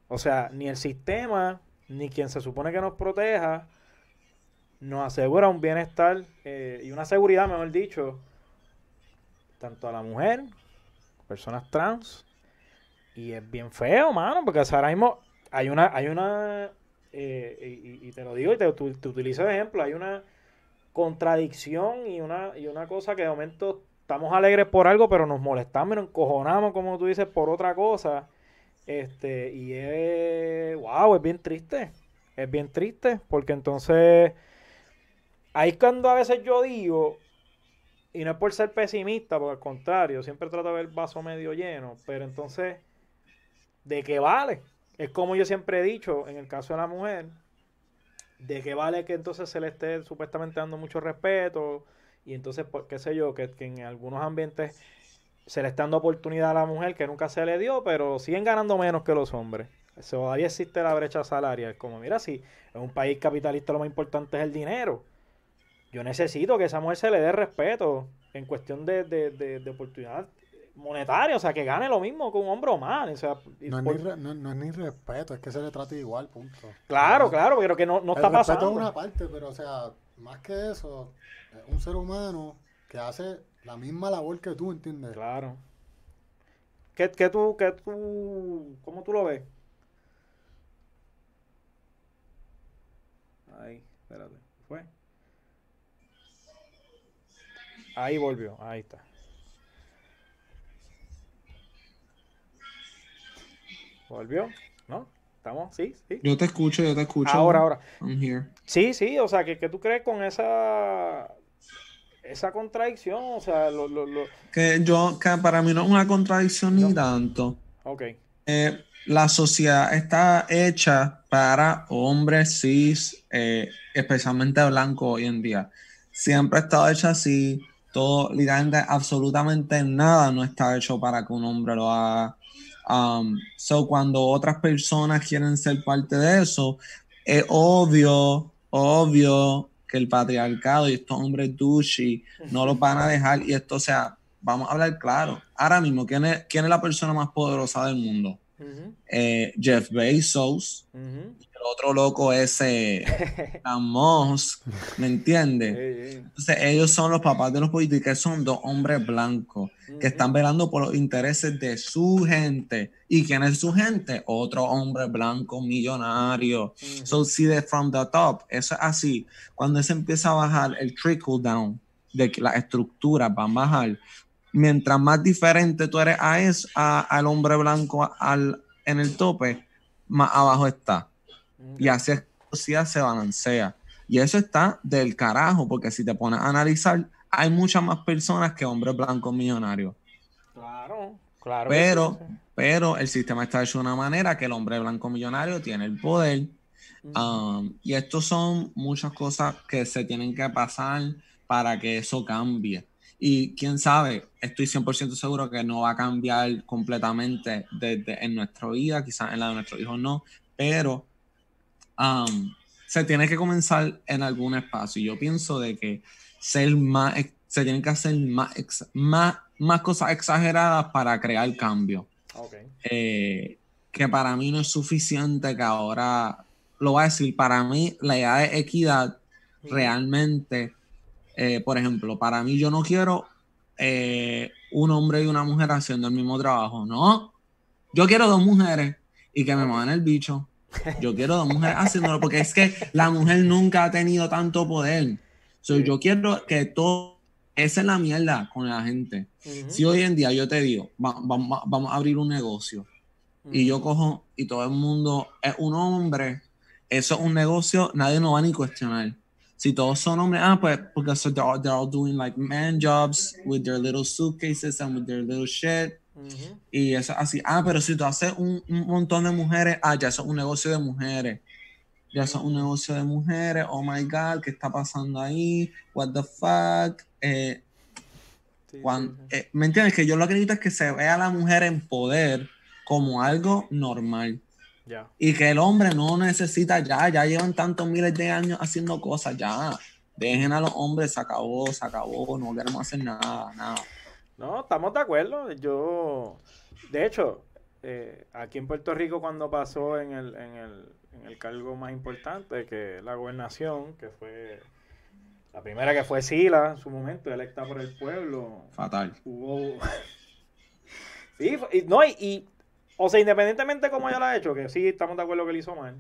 O sea, ni el sistema, ni quien se supone que nos proteja, nos asegura un bienestar eh, y una seguridad, mejor dicho, tanto a la mujer, personas trans, y es bien feo, mano, porque ahora mismo hay una, hay una, eh, y, te lo digo y te, utilizo de ejemplo, hay una contradicción y una, y una cosa que de momento estamos alegres por algo, pero nos molestamos y nos encojonamos, como tú dices, por otra cosa. Este, y es, wow, es bien triste. Es bien triste, porque entonces Ahí cuando a veces yo digo, y no es por ser pesimista, porque al contrario, siempre trato de ver el vaso medio lleno, pero entonces, ¿de qué vale? Es como yo siempre he dicho, en el caso de la mujer, ¿de qué vale que entonces se le esté supuestamente dando mucho respeto? Y entonces, qué sé yo, que, en algunos ambientes se le está dando oportunidad a la mujer que nunca se le dio, pero siguen ganando menos que los hombres. Todavía existe la brecha salarial. Como, mira, si en un país capitalista lo más importante es el dinero yo necesito que esa mujer se le dé respeto en cuestión de, de, de, oportunidad monetaria, o sea, que gane lo mismo que un hombre o más. O sea, no, es ni no, es ni respeto, es que se le trate igual, punto. Claro, claro, pero que no, no está pasando. Es una parte, pero o sea, más que eso, es un ser humano que hace la misma labor que tú, ¿entiendes? Claro. ¿Qué, qué tú, qué tú, cómo tú lo ves? Ahí, espérate. ¿Fue? Ahí volvió, ahí está. ¿Volvió? ¿No? ¿Estamos? ¿Sí? ¿Sí? Yo te escucho, yo te escucho. Ahora, ahora. Sí, sí, o sea, que, tú crees con esa esa contradicción, o sea, lo, lo, que yo, que para mí no es una contradicción ni tanto. Ok. Eh, la sociedad está hecha para hombres cis, eh, especialmente blancos hoy en día. Siempre ha estado hecha así todo, literalmente, absolutamente nada no está hecho para que un hombre lo haga. Um, so, cuando otras personas quieren ser parte de eso, es obvio, obvio que el patriarcado y estos hombres douchey no los van a dejar. Y esto, o sea, vamos a hablar claro. Ahora mismo, ¿quién es, quién es la persona más poderosa del mundo? Eh, Jeff Bezos, otro loco ese, Amos, ¿me entiendes? Entonces ellos son los papás de los políticos, son dos hombres blancos que están velando por los intereses de su gente. ¿Y quién es su gente? Otro hombre blanco millonario. So see that from the top. Eso es así. Cuando se empieza a bajar el trickle down de que las estructuras van a bajar, mientras más diferente tú eres a eso, al hombre blanco al, en el tope, más abajo está. Y así es que se balancea. Y eso está del carajo, porque si te pones a analizar, hay muchas más personas que hombres blancos millonarios. Claro, claro. Pero, pero el sistema está hecho de una manera que el hombre blanco millonario tiene el poder. Um, y esto son muchas cosas que se tienen que pasar para que eso cambie. Y quién sabe, estoy 100% seguro que no va a cambiar completamente desde en nuestra vida, quizás en la de nuestros hijos no, pero um, se tiene que comenzar en algún espacio. Y yo pienso de que ser más, se tienen que hacer más, más, más cosas exageradas para crear cambio. Eh, que para mí no es suficiente que ahora, lo voy a decir, para mí la idea de equidad realmente, eh, por ejemplo, para mí yo no quiero eh, un hombre y una mujer haciendo el mismo trabajo, no. Yo quiero dos mujeres y que me muevan el bicho yo quiero dos mujeres haciéndolo porque es que la mujer nunca ha tenido tanto poder. So, Yo quiero que todo. Esa es la mierda con la gente. Si hoy en día yo te digo, vamos a abrir un negocio y yo cojo y todo el mundo es un hombre, eso es un negocio, nadie nos va a ni cuestionar. Si todos son hombres, ah, pues porque they're, all, they're all doing like man jobs with their little suitcases and with their little shit. Y eso así, ah, pero si tú haces un, montón de mujeres, ah, ya es un negocio de mujeres. Ya es un negocio de mujeres, oh my god, ¿qué está pasando ahí? What the fuck? Eh, eh, ¿Me entiendes? Que yo lo que necesito es que se vea a la mujer en poder como algo normal. Y que el hombre no necesita ya, ya llevan tantos miles de años haciendo cosas, ya. Dejen a los hombres, se acabó, se acabó, no queremos hacer nada, nada. No, estamos de acuerdo. Yo, de hecho, eh, aquí en Puerto Rico cuando pasó en el, en, el, en el cargo más importante, que la gobernación, que fue la primera que fue Sila en su momento, electa por el pueblo. Fatal. Hubo... sí, y, no, y, o sea, independientemente de cómo ella lo ha hecho, que sí estamos de acuerdo que lo hizo mal,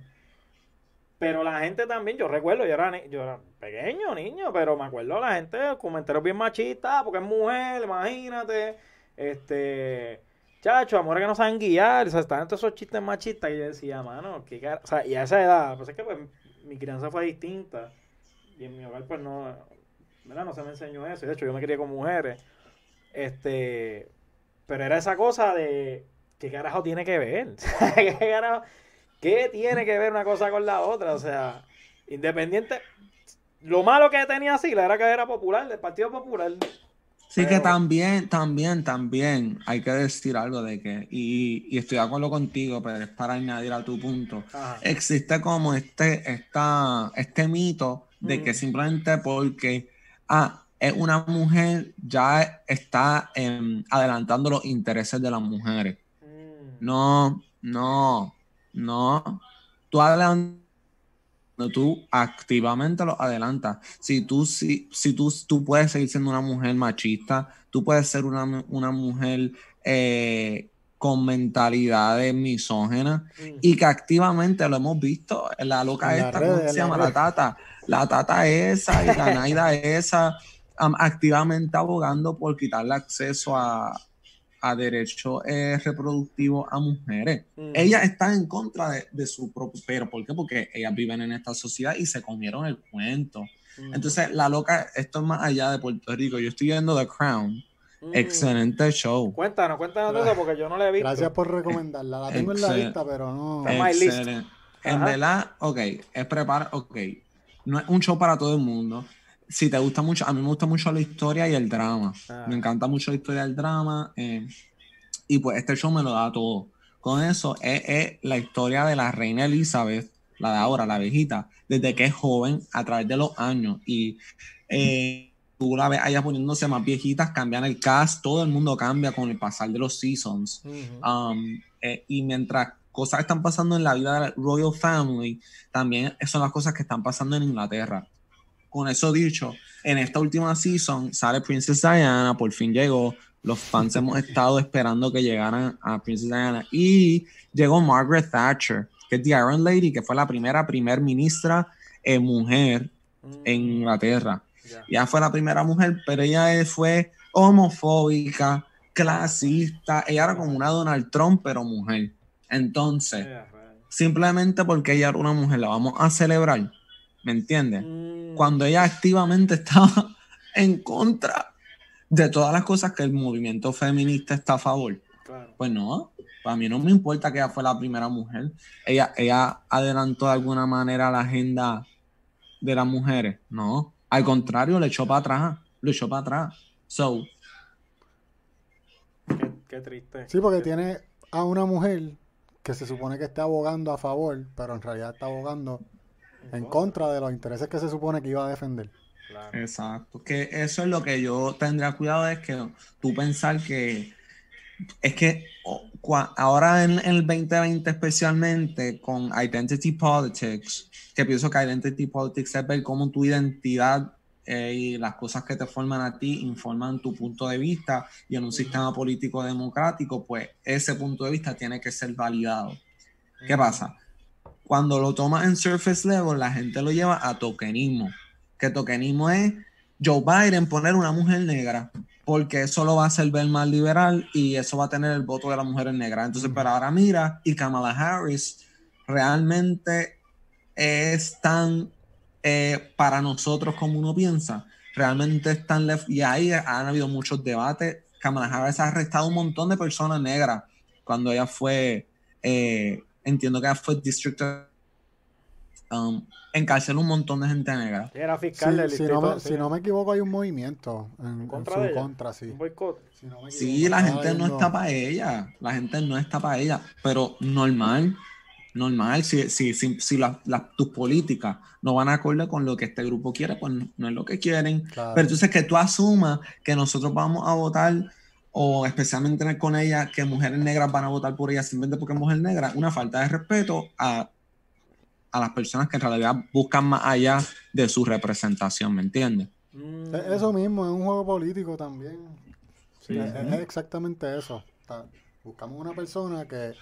pero la gente también, yo recuerdo, yo era, yo era pequeño, niño, pero me acuerdo la gente, comentarios bien machistas, porque es mujer, imagínate. Este, chacho, amores que no saben guiar, o sea, están todos esos chistes machistas. Y yo decía, mano, qué cara. O sea, y a esa edad, pues es que pues, mi crianza fue distinta. Y en mi hogar, pues no, ¿verdad? No se me enseñó eso. De hecho, yo me crié con mujeres. Este, pero era esa cosa de, ¿qué carajo tiene que ver? ¿Qué carajo? ¿Qué tiene que ver una cosa con la otra? O sea, independiente. Lo malo que tenía Sila era que era popular, del Partido Popular. Sí, que también, también, también hay que decir algo de que, y, estoy de acuerdo contigo, pero es para añadir a tu punto. Existe como este, esta, este mito de que mm. simplemente porque ah, es una mujer, ya está em, adelantando los intereses de las mujeres. Mm. No, no. No, tú adelantas, tú activamente lo adelantas. Si tú, si, si tú, tú puedes seguir siendo una mujer machista, tú puedes ser una, mujer eh, con mentalidades misógenas mm. y que activamente lo hemos visto, la loca esta, ¿cómo se llama? La, tata, la tata esa y la naida esa, activamente abogando por quitarle acceso a, a derecho eh, reproductivo a mujeres. Mm. Ellas están en contra de, su propio, pero ¿por qué? Porque ellas viven en esta sociedad y se comieron el cuento. Mm. Entonces, la loca, esto es más allá de Puerto Rico. Yo estoy viendo The Crown. Mm. Excelente show. Cuéntanos, cuéntanos todo porque yo no la he visto. Gracias por recomendarla. La tengo en la lista, pero no. Excelente. En verdad, ok, es preparar, ok. No es un show para todo el mundo si te gusta mucho, a mí me gusta mucho la historia y el drama. Ah. Me encanta mucho la historia y el drama. Eh, y pues este show me lo da todo. con eso es, la historia de la reina Elizabeth, la de ahora, la viejita, desde que es joven a través de los años. Y eh, tú la ves allá poniéndose más viejitas, cambian el cast, todo el mundo cambia con el pasar de los seasons. Um, eh, y mientras cosas están pasando en la vida de la Royal Family, también son las cosas que están pasando en Inglaterra. Con eso dicho, en esta última season sale Princess Diana, por fin llegó, los fans hemos estado esperando que llegaran a Princess Diana. Y llegó Margaret Thatcher, que es The Iron Lady, que fue la primera primer ministra eh, mujer en mm. Inglaterra. Ya fue la primera mujer, pero ella fue homofóbica, clasista. Ella era como una Donald Trump, pero mujer. Entonces, simplemente porque ella era una mujer, la vamos a celebrar. ¿Me entiendes? Mm. Cuando ella activamente estaba en contra de todas las cosas que el movimiento feminista está a favor. Pues no, para mí no me importa que ella fue la primera mujer. Ella, ella adelantó de alguna manera la agenda de las mujeres. No, al contrario, le echó para atrás. Le echó para atrás. So. Qué, triste. Sí, porque tiene a una mujer que se supone que está abogando a favor, pero en realidad está abogando en contra de los intereses que se supone que iba a defender. Exacto. Que eso es lo que yo tendría cuidado, es que tú pensar que es que ahora en, el 2020 especialmente con Identity Politics, que pienso que Identity Politics es ver cómo tu identidad eh, y las cosas que te forman a ti informan tu punto de vista y en un sistema político democrático, pues ese punto de vista tiene que ser validado. ¿Qué pasa? Cuando lo tomas en surface level, la gente lo lleva a tokenismo que tokenismo es Joe Biden poner una mujer negra, porque eso lo va a hacer ver más liberal y eso va a tener el voto de las mujeres negras. Entonces, pero ahora mira, y Kamala Harris realmente es tan eh, para nosotros como uno piensa, realmente es tan left, y ahí han habido muchos debates. Kamala Harris ha arrestado un montón de personas negras cuando ella fue, eh, entiendo que fue district um, encarceló un montón de gente negra. Era fiscal del si, no me, si no me equivoco, hay un movimiento en, ¿Contra su contra, sí. sí, la gente no está para ella. La gente no está para ella. Pero normal, normal. Si, si, si, si tus políticas no van a acorde con lo que este grupo quiere, pues no, es lo que quieren. Pero entonces que tú asumas que nosotros vamos a votar o especialmente con ella, que mujeres negras van a votar por ella simplemente porque es mujer negra, una falta de respeto a a las personas que en realidad buscan más allá de su representación, ¿me entiendes? Mm. Eso mismo, es un juego político también. Sí. Es, exactamente eso. buscamos una persona que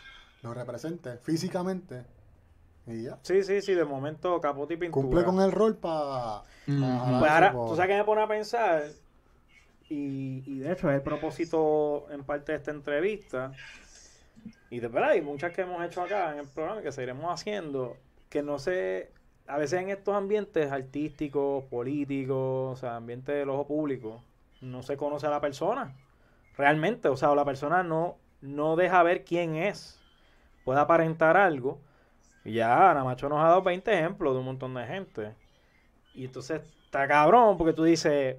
nos represente físicamente y ya. Sí, sí, sí, de momento capote y pintura. Cumple con el rol para... pues ahora, tú sabes que me pone a pensar, y, de hecho es el propósito en parte de esta entrevista, y de verdad hay muchas que hemos hecho acá en el programa que seguiremos haciendo, que no sé, a veces en estos ambientes artísticos, políticos, o sea, ambientes del ojo público, no se conoce a la persona. Realmente, o sea, la persona no, no deja ver quién es. Puede aparentar algo. Y ya, Ana Macho nos ha dado 20 ejemplos de un montón de gente. Y entonces está cabrón porque tú dices,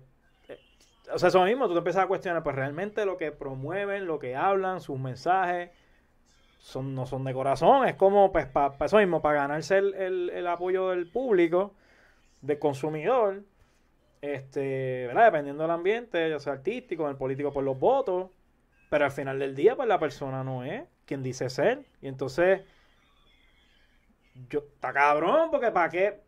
o sea, eso mismo, tú te empiezas a cuestionar, pues realmente lo que promueven, lo que hablan, sus mensajes, son, no son de corazón, es como pues para eso mismo, para ganarse el, apoyo del público, del consumidor, este, ¿verdad? Dependiendo del ambiente, ya sea artístico, el político por los votos, pero al final del día, pues la persona no es quien dice ser. Y entonces, yo, está cabrón, porque para qué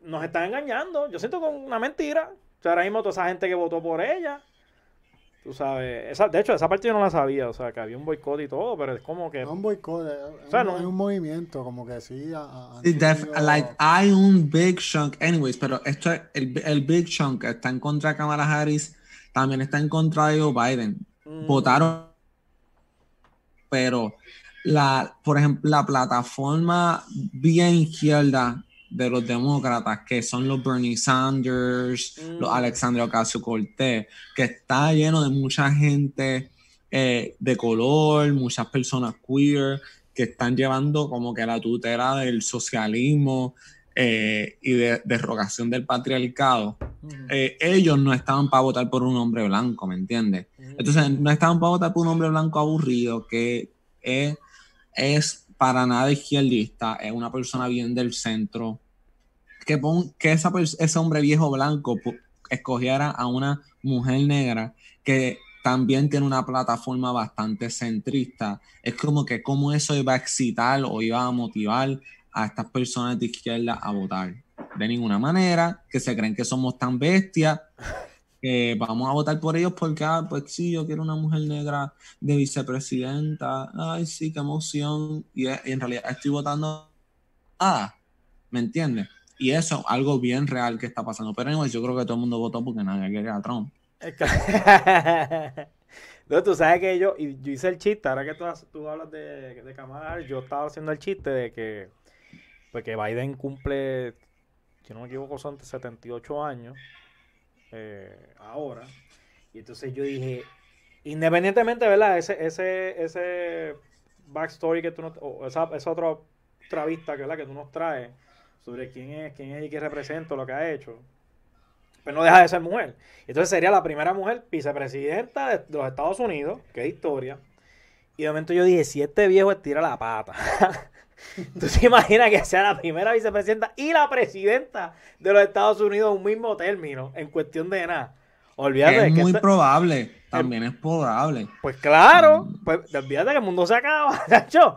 nos están engañando. Yo siento con una mentira. O sea, ahora mismo toda esa gente que votó por ella, Tú sabes, esa, de hecho, esa parte yo no la sabía, o sea, que había un boicot y todo, pero es como que... No un boicot, o sea, no, hay un movimiento, como que sí... like, hay un big chunk, anyways, pero esto es, el, el, big chunk está en contra de Kamala Harris, también está en contra de Joe Biden. Mm. Votaron, pero la, por ejemplo, la plataforma bien izquierda de los demócratas, que son los Bernie Sanders, los mm. Alexandria Ocasio Cortés, que está lleno de mucha gente eh, de color, muchas personas queer, que están llevando como que la tutela del socialismo eh, y de derrogación del patriarcado. Eh, ellos no estaban para votar por un hombre blanco, ¿me entiendes? Entonces, no estaban para votar por un hombre blanco aburrido, que es es para nada izquierdista, es una persona bien del centro. Que, que esa, ese hombre viejo blanco escogiera a una mujer negra que también tiene una plataforma bastante centrista. Es como que cómo eso iba a excitar o iba a motivar a estas personas de izquierda a votar. De ninguna manera, que se creen que somos tan bestias, vamos a votar por ellos porque, ah, pues sí, yo quiero una mujer negra de vicepresidenta. Ay, sí, qué emoción. Y, en realidad estoy votando. Ah, ¿me entiendes? Y eso, algo bien real que está pasando. Pero yo creo que todo el mundo votó porque nadie quería a Trump. no, tú sabes que yo, y yo hice el chiste, ahora que tú, tú hablas de, de Kamala, yo estaba haciendo el chiste de que, pues que Biden cumple, si no me equivoco, son 78 años eh, ahora. Y entonces yo dije, independientemente, ¿verdad? Ese, ese, ese backstory que tú nos, o esa, esa otra, otra vista que, que tú nos traes sobre quién es, quién es y qué representa, lo que ha hecho pues no deja de ser mujer. Entonces sería la primera mujer vicepresidenta de los Estados Unidos, qué historia. Y de momento yo dije, si este viejo estira la pata. ¿Tú te imaginas que sea la primera vicepresidenta y la presidenta de los Estados Unidos en un mismo término, en cuestión de nada? Olvídate. Es muy probable, también es probable. Pues claro, mm. pues olvídate que el mundo se acaba, ¿cacho?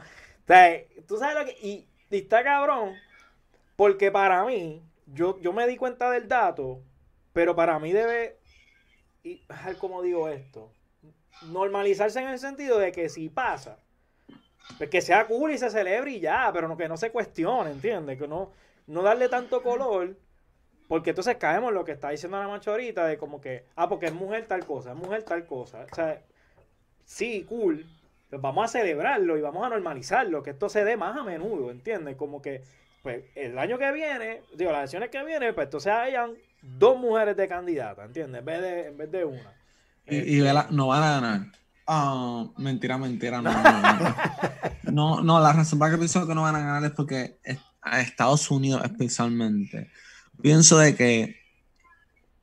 tú sabes lo que... Y, está cabrón, porque para mí, yo, yo me di cuenta del dato pero para mí debe, y, como digo esto, normalizarse en el sentido de que si pasa, pues que sea cool y se celebre y ya, pero que no se cuestione, ¿entiendes? Que no, no darle tanto color, porque entonces caemos en lo que está diciendo la macho ahorita, de como que, ah, porque es mujer tal cosa, es mujer tal cosa. O sea, sí, cool, pues vamos a celebrarlo y vamos a normalizarlo, que esto se dé más a menudo, ¿entiendes? Como que, pues el año que viene, digo, las elecciones que vienen, pues entonces hayan dos mujeres de candidata, ¿entiendes? En vez de, en vez de una. Y no van a ganar. Ah, mentira, mentira, no. No, no, no, la razón para que pienso que no van a ganar es porque a Estados Unidos especialmente, pienso de que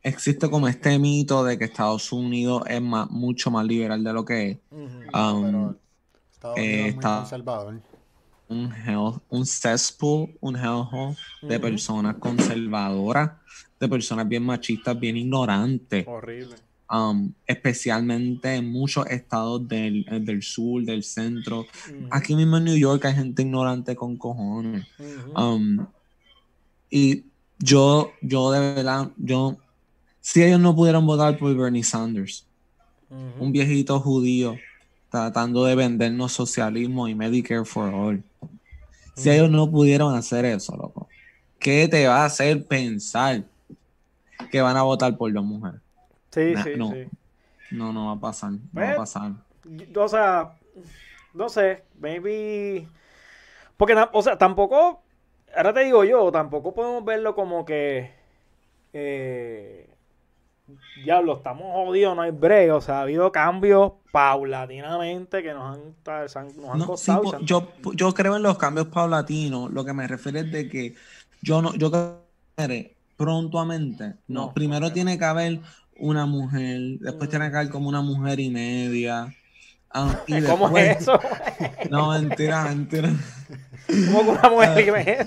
existe como este mito de que Estados Unidos es más, mucho más liberal de lo que es. Um, Estados Unidos es muy conservador. Un, hell, un cesspool, un hellhole de personas conservadoras de personas bien machistas, bien ignorantes. Horrible. Um, especialmente en muchos estados del, del sur, del centro. Aquí mismo en New York hay gente ignorante con cojones. Um, y yo, yo de verdad, yo, si ellos no pudieron votar por Bernie Sanders, un viejito judío tratando de vendernos socialismo y Medicare for All, si ellos no pudieron hacer eso, loco, ¿qué te va a hacer pensar que van a votar por dos mujeres. Sí, sí, no, sí. No, no va a pasar. No va a pasar. O sea, no sé, maybe. Porque, o sea, tampoco. Ahora te digo yo, tampoco podemos verlo como que. Eh, lo estamos jodidos, no hay break. O sea, ha habido cambios paulatinamente que nos han, nos han costado. yo, yo creo en los cambios paulatinos. Lo que me refiero es de que yo no, yo creo prontamente. No, primero tiene que haber una mujer, después tiene que haber como una mujer y media. Ah, ¿Cómo es eso? no, mentira, mentira. ¿Cómo una mujer y media?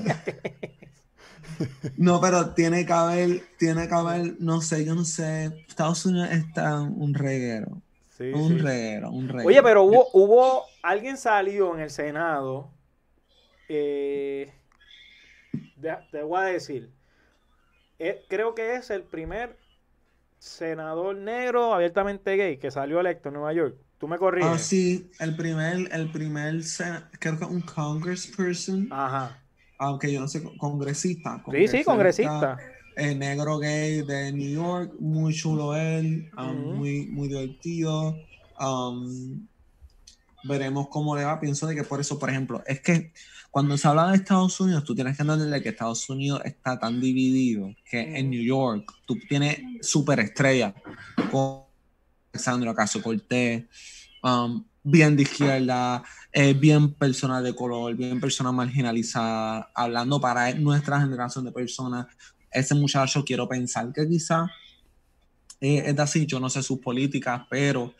no, pero tiene que haber, tiene que haber, no sé, yo no sé. Estados Unidos está un reguero. un reguero, un reguero. Oye, pero hubo, hubo, alguien salió en el Senado. Eh, te voy a decir eh, creo que es el primer senador negro abiertamente gay que salió electo en Nueva York. ¿Tú me corriges? Ah, sí, el primer, el primer, creo que un congressperson. Ajá. Aunque yo no sé, congresista. sí, sí, congresista. El negro gay de New York, muy chulo él, um, muy, muy divertido. Um, veremos cómo le va. Pienso de que por eso, por ejemplo, es que cuando se habla de Estados Unidos, tú tienes que entender que Estados Unidos está tan dividido que en New York tú tienes superestrellas como Alexandro Caso Cortés, um, bien de izquierda, eh, bien personas de color, bien personas marginalizadas, hablando para nuestra generación de personas. Ese muchacho quiero pensar que quizá eh, es así, yo no sé sus políticas, pero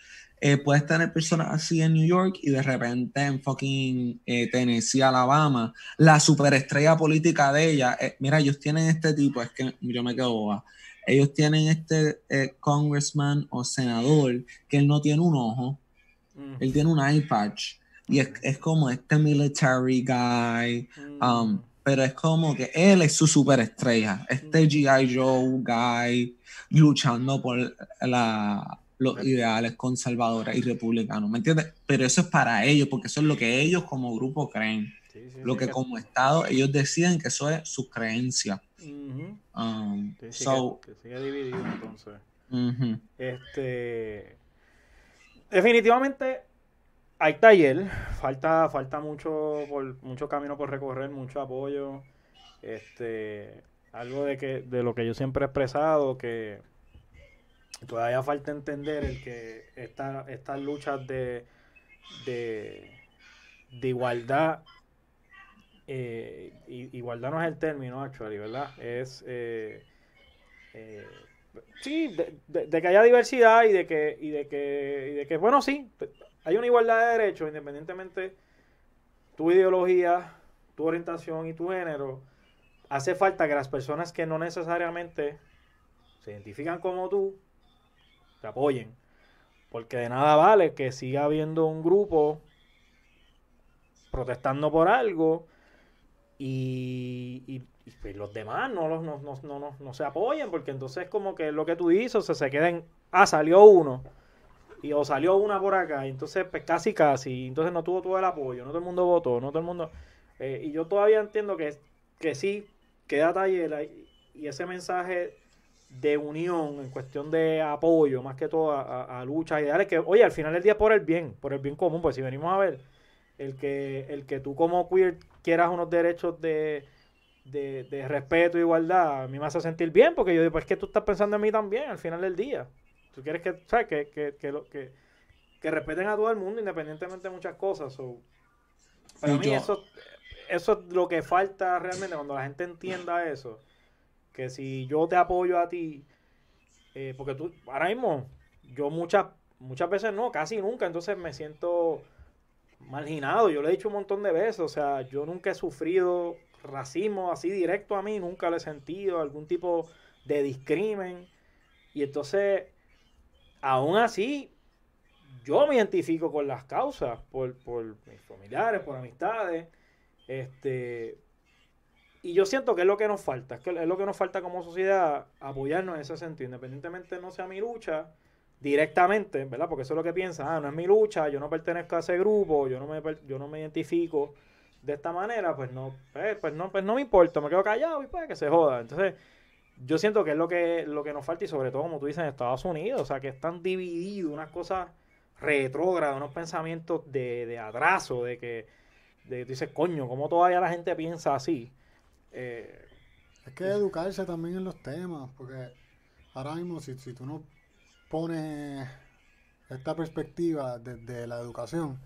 eh, puedes tener personas así en New York y de repente en fucking eh, Tennessee, Alabama, la superestrella política de ella, eh, mira, ellos tienen este tipo, es que yo me quedo boba. Ellos tienen este congressman o senador que él no tiene un ojo, mm. él tiene un eye patch y es, es como este military guy, um, mm. pero es como que él es su superestrella, este mm. G.I. Joe guy luchando por la, los ideales conservadores y republicanos, ¿me entiendes? Pero eso es para ellos, porque eso es lo que ellos como grupo creen. lo que como Estado ellos deciden que eso es su creencia. Um, que, sigue dividido entonces. Este definitivamente hay taller, falta, falta mucho por, mucho camino por recorrer, mucho apoyo. Este algo de que, de lo que yo siempre he expresado, que todavía falta entender el que esta, estas luchas de, de, igualdad, eh, igualdad no es el término, actually, ¿verdad? Es, eh, eh, sí, de, que haya diversidad y de que, y de que, y de que, bueno, sí, hay una igualdad de derechos, independientemente tu ideología, tu orientación y tu género, hace falta que las personas que no necesariamente se identifican como tú, te apoyen. Porque de nada vale que siga habiendo un grupo protestando por algo y, pues, los demás no, los, no, no, no, se apoyen, porque entonces como que lo que tú dices se, se queden, ah, salió uno, y o salió una por acá, y entonces pues casi casi, entonces no tuvo todo el apoyo, no todo el mundo votó, no todo el mundo... Eh, y yo todavía entiendo que, que sí, queda taller y ese mensaje de unión, en cuestión de apoyo, más que todo a, a, luchas ideales, que, oye, al final del día por el bien, por el bien común, pues si venimos a ver, el que, el que tú como queer quieras unos derechos de, de, respeto e igualdad, a mí me hace sentir bien, porque yo digo, pues es que tú estás pensando en mí también, al final del día. Tú quieres que, ¿sabes? Que, que, que, lo, que, que respeten a todo el mundo, independientemente de muchas cosas. para mí eso, eso es lo que falta realmente, cuando la gente entienda eso que si yo te apoyo a ti, eh, porque tú, ahora mismo, yo muchas, muchas veces no, casi nunca, entonces me siento marginado, yo le he dicho un montón de veces, o sea, yo nunca he sufrido racismo así directo a mí, nunca lo he sentido, algún tipo de discrimen, y entonces, aún así, yo me identifico con las causas, por, por mis familiares, por amistades, este, y yo siento que es lo que nos falta, es, lo que nos falta como sociedad, apoyarnos en ese sentido, independientemente no sea mi lucha directamente, ¿verdad? Porque eso es lo que piensa, ah, no es mi lucha, yo no pertenezco a ese grupo, yo no me, yo no me identifico de esta manera, pues no, pues, pues no, pues no me importa, me quedo callado y pues que se joda. Entonces, yo siento que es lo que, lo que nos falta y sobre todo, como tú dices, en Estados Unidos, o sea, que están divididos unas cosas retrógradas, unos pensamientos de, de atraso, de que, de, tú dices, coño, ¿cómo todavía la gente piensa así? Eh, es que educarse también en los temas, porque ahora mismo si, si tú no pones esta perspectiva de, la educación,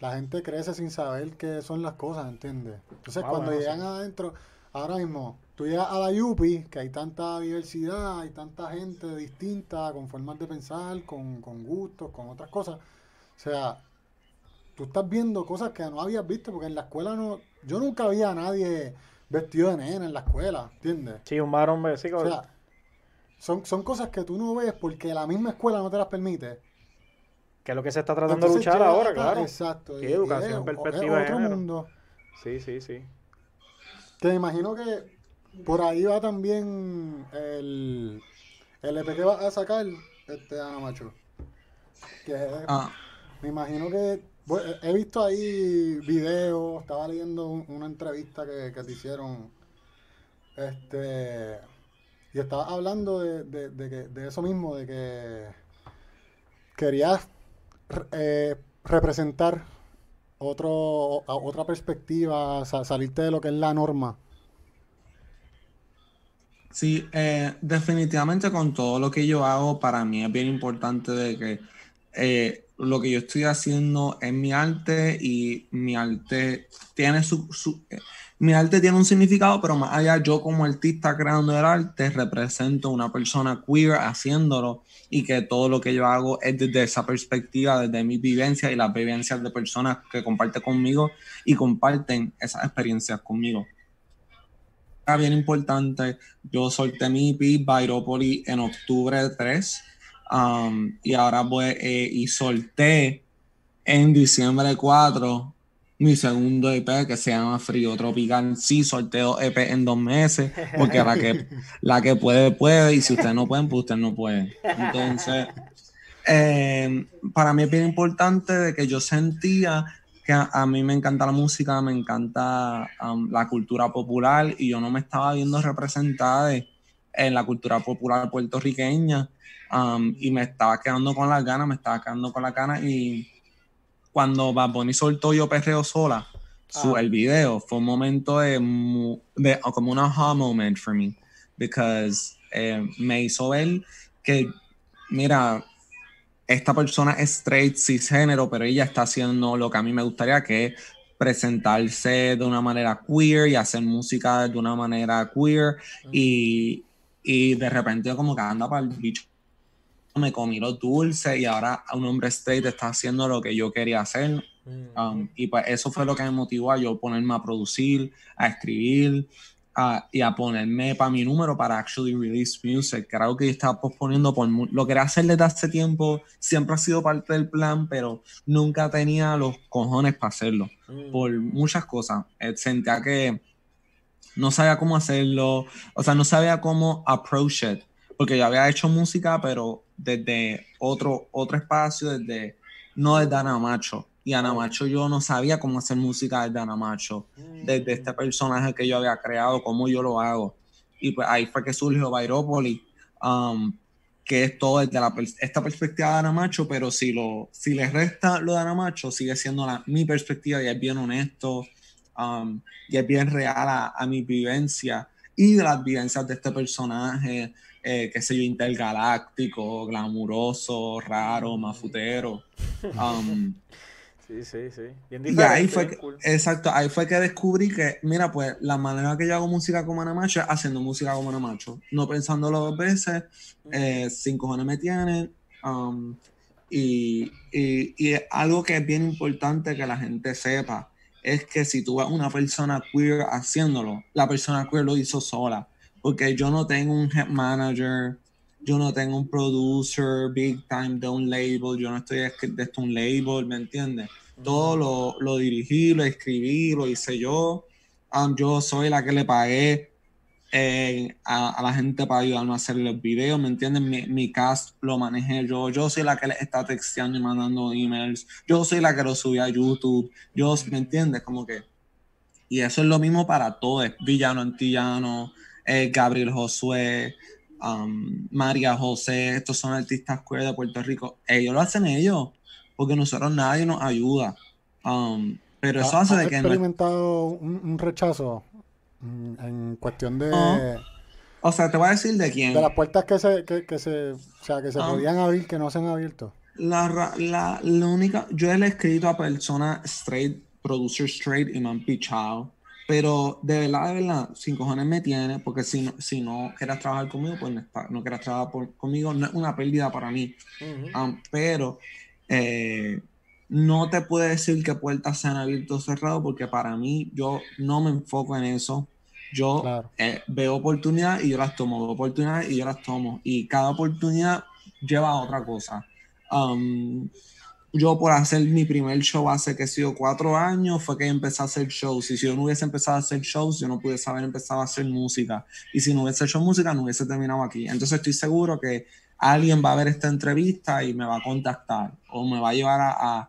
la gente crece sin saber qué son las cosas, ¿entiendes? Entonces ah, cuando llegan adentro, ahora mismo, tú llegas a la Yupi, que hay tanta diversidad, hay tanta gente distinta, con formas de pensar, con, con gustos, con otras cosas. O sea, tú estás viendo cosas que no habías visto, porque en la escuela no, yo nunca había a nadie vestido de nena en la escuela, ¿entiendes? Sí, un varón vestido. O sea, son, son cosas que tú no ves porque la misma escuela no te las permite. Que es lo que se está tratando de luchar ahora, claro. Exacto. Y, educación, perspectiva de mundo. Sí, sí, sí. Que me imagino que por ahí va también el, el EP que va a sacar este Ana Macho. Que ah. me imagino que he visto ahí videos, estaba leyendo una entrevista que, te hicieron. Este. Y estaba hablando de, de, eso mismo, de que querías eh, representar otro, otra perspectiva, salirte de lo que es la norma. Sí, eh, definitivamente con todo lo que yo hago, para mí es bien importante de que eh, lo que yo estoy haciendo es mi arte y mi arte tiene su, mi arte tiene un significado, pero más allá yo como artista creando el arte represento una persona queer haciéndolo y que todo lo que yo hago es desde esa perspectiva, desde mi vivencia y las vivencias de personas que comparten conmigo y comparten esas experiencias conmigo. Bien importante, yo solté mi EP Byropoli en octubre 3 um, y ahora voy eh, y solté en diciembre 4 mi segundo EP que se llama Frío Tropical. Sí, sorteo EP en dos meses, porque la que, la que puede, puede, y si ustedes no pueden, pues ustedes no pueden. Entonces, eh, para mí es bien importante de que yo sentía que a, mí me encanta la música, me encanta um, la cultura popular y yo no me estaba viendo representada en la cultura popular puertorriqueña um, y me estaba quedando con las ganas, me estaba quedando con las ganas y cuando Bad Bunny soltó Yo Perreo Sola, su, ah. el video, fue un momento de, de, como un aha moment for me, because eh, me hizo ver que, mira, esta persona es straight, cisgénero, pero ella está haciendo lo que a mí me gustaría, que es presentarse de una manera queer y hacer música de una manera queer y, y de repente como que anda para el bicho me comí los dulces y ahora un hombre straight está haciendo lo que yo quería hacer. Um, y pues eso fue lo que me motivó a yo ponerme a producir, a escribir y a ponerme para mi número para actually release music, que era algo que yo estaba posponiendo por lo quería hacer desde hace tiempo, siempre ha sido parte del plan, pero nunca tenía los cojones para hacerlo, por muchas cosas. Eh, sentía que no sabía cómo hacerlo, o sea, no sabía cómo approach it, porque yo había hecho música, pero desde otro, otro espacio, desde, no desde Ana Macho. Y Ana Macho yo no sabía cómo hacer música desde Ana Macho, desde este mm. personaje que yo había creado, cómo yo lo hago. Y pues ahí fue que surgió Bairópolis, um, que es todo desde la, esta perspectiva de Ana Macho, pero si, lo, si le resta lo de Ana Macho, sigue siendo la, mi perspectiva y es bien honesto um, y es bien real a, a mi vivencia y de las vivencias de este personaje, eh, qué sé yo, intergaláctico, glamuroso, raro, mafutero. Um, sí, sí, sí. y ahí fue que, exacto, ahí fue que descubrí que, mira, pues la manera que yo hago música como Ana Macho es haciendo música como Ana Macho, no pensándolo dos veces, eh, sin cojones me tienen. Um, y, y, y algo que es bien importante que la gente sepa es que si tú ves una persona queer haciéndolo, la persona queer lo hizo sola porque yo no tengo un head manager, yo no tengo un producer big time de un label, yo no estoy de un label, ¿me entiendes? Todo lo, lo, dirigí, lo escribí, lo hice yo. Um, yo soy la que le pagué eh, a, la gente para ayudarme a hacer los videos, ¿me entiendes? Mi, mi, cast lo manejé yo, yo soy la que le está texteando y mandando emails, yo soy la que lo subí a YouTube, yo, ¿me entiendes? Como que... Y eso es lo mismo para todos, villano, antillano, eh, Gabriel Josué, um, María José, estos son artistas queer de Puerto Rico. Ellos lo hacen ellos, porque nosotros nadie nos ayuda. Um, pero eso hace de que... ¿Has experimentado un, rechazo en cuestión de... O sea, te voy a decir de quién. De las puertas que se, que, se, o sea, que se um, podían abrir, que no se han abierto. La, la, la, única, yo he escrito a personas straight, producer straight y me han pichado. Pero de verdad, de verdad, sin cojones me tiene, porque si no, si no quieras trabajar conmigo, pues no, quieras trabajar conmigo, no es una pérdida para mí. Um, pero eh, no te puedo decir que puertas se han abierto o cerrado, porque para mí yo no me enfoco en eso. Yo eh, veo oportunidad y yo las tomo, veo oportunidad y yo las tomo. Y cada oportunidad lleva a otra cosa. Um, yo por hacer mi primer show hace que sido cuatro años fue que empecé a hacer shows. Y si yo no hubiese empezado a hacer shows yo no pudiese haber empezado a hacer música. Y si no hubiese hecho música no hubiese terminado aquí. Entonces estoy seguro que alguien va a ver esta entrevista y me va a contactar o me va a llevar a,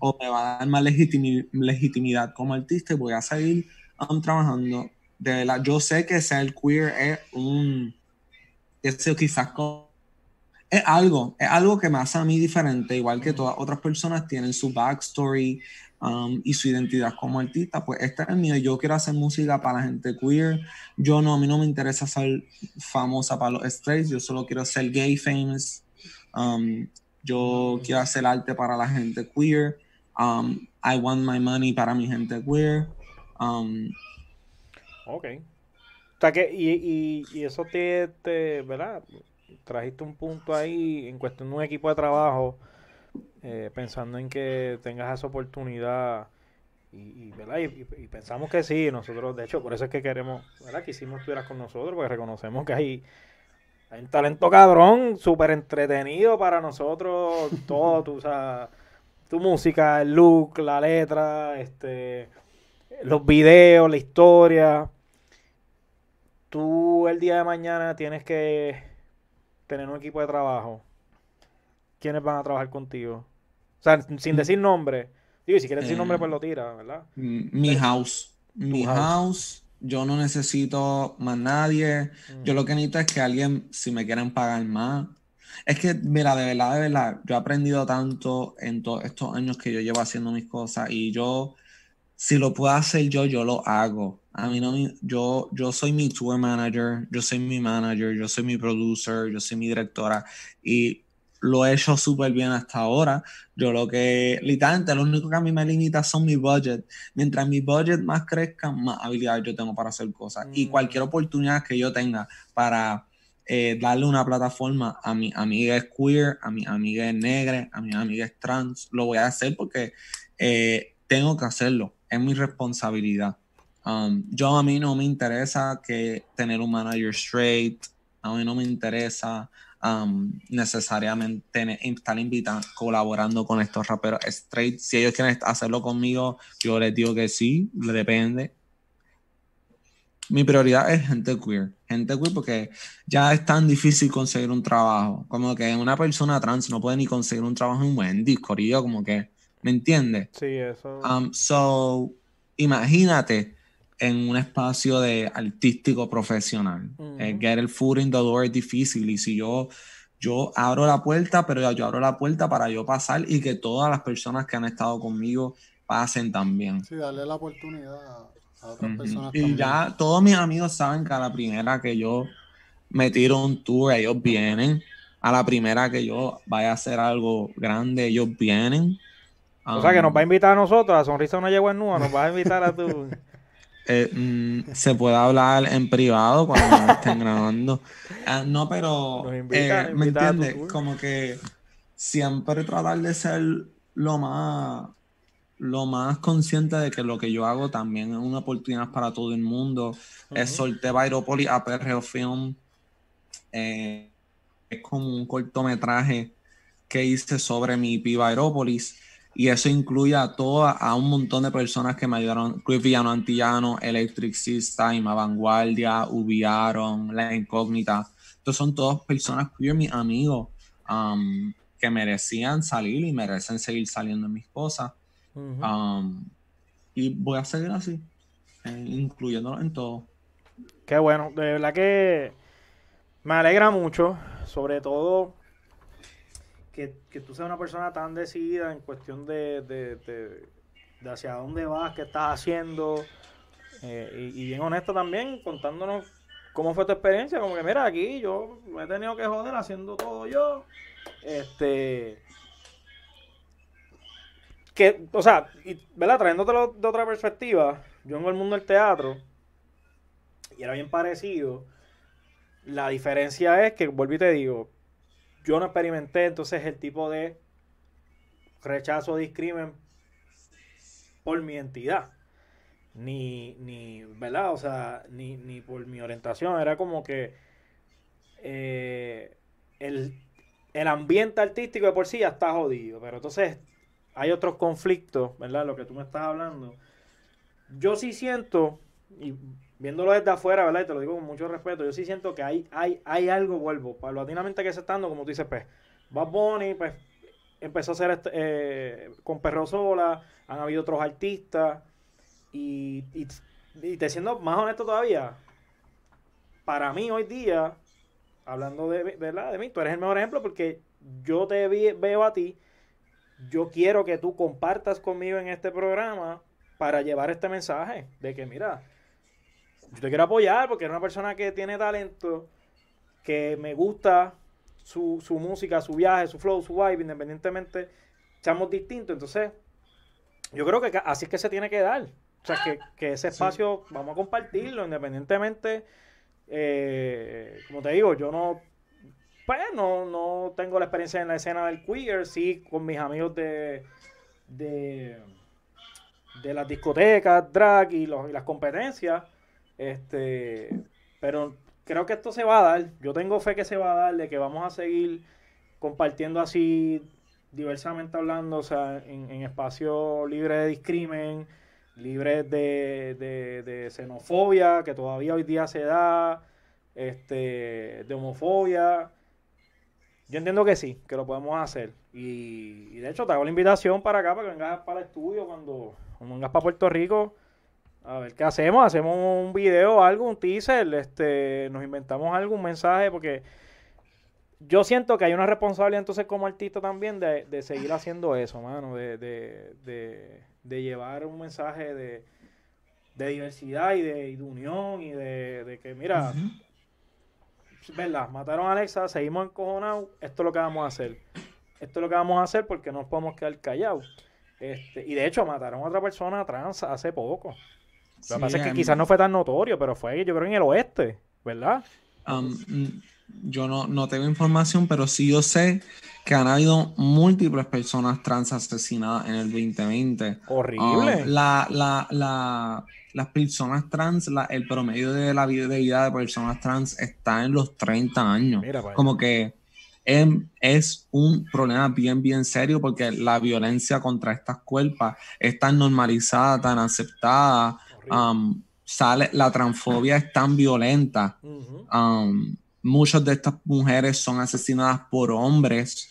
o me va a dar más legitimidad como artista y voy a seguir um, trabajando. De verdad yo sé que ser queer es un eso quizás como es algo, es algo que me hace a mí diferente, igual que todas otras personas tienen su backstory um, y su identidad como artista, pues esta es mía, yo quiero hacer música para la gente queer, yo no, a mí no me interesa ser famosa para los straights, yo solo quiero ser gay famous, um, yo quiero hacer arte para la gente queer, um, I want my money para mi gente queer, Ok. Que, y, y, eso te, te, ¿verdad? Trajiste un punto ahí en cuestión de un equipo de trabajo, eh, pensando en que tengas esa oportunidad. Y, ¿verdad? Y, pensamos que sí, nosotros, de hecho, por eso es que queremos, ¿verdad? Que hicimos estuvieras con nosotros, porque reconocemos que hay, un talento cabrón, súper entretenido para nosotros, todo, tu, o tu música, el look, la letra, este, los videos, la historia tú el día de mañana tienes que tener un equipo de trabajo, ¿quiénes van a trabajar contigo? O sea, sin mm. decir nombre. Digo, si quieres decir nombre, pues lo tira, ¿verdad? Mi house. Mi house. Yo no necesito más nadie. Yo lo que necesito es que alguien, si me quieren pagar más. Es que, mira, de verdad, de verdad, yo he aprendido tanto en todos estos años que yo llevo haciendo mis cosas y yo, si lo puedo hacer yo, yo lo hago. A mí no yo, yo soy mi tour manager, yo soy mi manager, yo soy mi producer, yo soy mi directora y lo he hecho súper bien hasta ahora. Yo lo que, literalmente, lo único que a mí me limita son mi budget. Mientras mi budget más crezca, más habilidad yo tengo para hacer cosas. Y mm. cualquier oportunidad que yo tenga para eh, darle una plataforma a mi amiga es queer, a mi amiga es negra, a mi amiga es trans, lo voy a hacer porque eh, tengo que hacerlo. Es mi responsabilidad. Um, yo a mí no me interesa que tener un manager straight, a mí no me interesa um, necesariamente estar invitando, colaborando con estos raperos straight. Si ellos quieren hacerlo conmigo, yo les digo que sí, depende. Mi prioridad es gente queer, gente queer porque ya es tan difícil conseguir un trabajo, como que una persona trans no puede ni conseguir un trabajo en Wendy, Corillo, como que, ¿me entiendes? Sí, eso. Um, so, imagínate en un espacio de artístico profesional. Eh, get el foot in the door es difícil y si yo, yo abro la puerta, pero yo abro la puerta para yo pasar y que todas las personas que han estado conmigo pasen también. Sí, darle la oportunidad a otras personas. Y ya todos mis amigos saben que a la primera que yo me tiro un tour, ellos vienen. A la primera que yo vaya a hacer algo grande, ellos vienen. O sea que nos va a invitar a nosotros, a Sonrisa no llegó en nube, nos va a invitar a tu... Eh, mm, se puede hablar en privado cuando estén grabando. Ah, no, pero eh, ¿me entiendes? Como que siempre tratar de ser lo más lo más consciente de que lo que yo hago también es una oportunidad para todo el mundo. Es solté Vairopolis a Perreo Film. Eh, es como un cortometraje que hice sobre mi IP Vairopolis y eso incluye a toda, a un montón de personas que me ayudaron, Chris Villano Antillano, Electric System, Vanguardia, Ubiaron, La Incógnita. Estos son todas personas queer, mis amigos, um, que merecían salir y merecen seguir saliendo en mis cosas. Um, y voy a seguir así, eh, incluyéndolo en todo. Qué bueno, de verdad que me alegra mucho, sobre todo que, tú seas una persona tan decidida en cuestión de, de, hacia dónde vas, qué estás haciendo, eh, y, bien honesto también, contándonos cómo fue tu experiencia, como que mira, aquí yo me he tenido que joder haciendo todo yo, este, que, o sea, y, ¿verdad? Trayéndotelo de otra perspectiva, yo en el mundo del teatro, y era bien parecido, la diferencia es que, vuelvo y te digo, yo no experimenté entonces el tipo de rechazo o discrimen por mi entidad. Ni, ni, ¿verdad? O sea, ni, ni por mi orientación. Era como que eh, el, el, ambiente artístico de por sí ya está jodido. Pero entonces hay otros conflictos, ¿verdad? Lo que tú me estás hablando. Yo sí siento, viéndolo desde afuera, ¿verdad? Y te lo digo con mucho respeto, yo sí siento que hay, hay, hay algo, vuelvo, paulatinamente que se está dando, como tú dices, pues, Bad Bunny, pues, empezó a hacer este, eh, con Perro Sola, han habido otros artistas, y, y, te siendo más honesto todavía, para mí hoy día, hablando de, ¿verdad? de mí, tú eres el mejor ejemplo porque yo te veo a ti, yo quiero que tú compartas conmigo en este programa para llevar este mensaje de que, mira, yo te quiero apoyar porque eres una persona que tiene talento, que me gusta su, música, su viaje, su flow, su vibe, independientemente, seamos distintos. Entonces, yo creo que así es que se tiene que dar. o sea, que, ese espacio vamos a compartirlo independientemente. Eh, como te digo, yo no, pues no, no tengo la experiencia en la escena del queer, sí con mis amigos de, de, de las discotecas, drag y, los, y las competencias, este, pero creo que esto se va a dar. Yo tengo fe que se va a dar, de que vamos a seguir compartiendo así diversamente hablando, o sea, en, en espacios libres de discrimen, libres de, de, xenofobia, que todavía hoy día se da, este, de homofobia. Yo entiendo que sí, que lo podemos hacer. Y, de hecho te hago la invitación para acá, para que vengas para el estudio cuando, cuando vengas para Puerto Rico. A ver qué hacemos, hacemos un video, algo, un teaser, este, nos inventamos algún mensaje, porque yo siento que hay una responsabilidad entonces como artista también de, seguir haciendo eso, mano, de, llevar un mensaje de, diversidad y de, unión y de, que, mira, verdad, mataron a Alexa, seguimos encojonados, esto es lo que vamos a hacer. Esto es lo que vamos a hacer porque no nos podemos quedar callados. Este, y de hecho mataron a otra persona trans hace poco. Lo que pasa es que quizás no fue tan notorio, pero fue yo creo en el oeste, ¿verdad? Um, yo no, no tengo información, pero sí yo sé que han habido múltiples personas trans asesinadas en el 2020. Horrible. Um, la, la, la, las personas trans, el promedio de la vida de, vida de personas trans está en los 30 años. Como que es, un problema bien, bien serio porque la violencia contra estas cuerpos es tan normalizada, tan aceptada. Um, sale, la transfobia es tan violenta muchas de estas mujeres son asesinadas por hombres,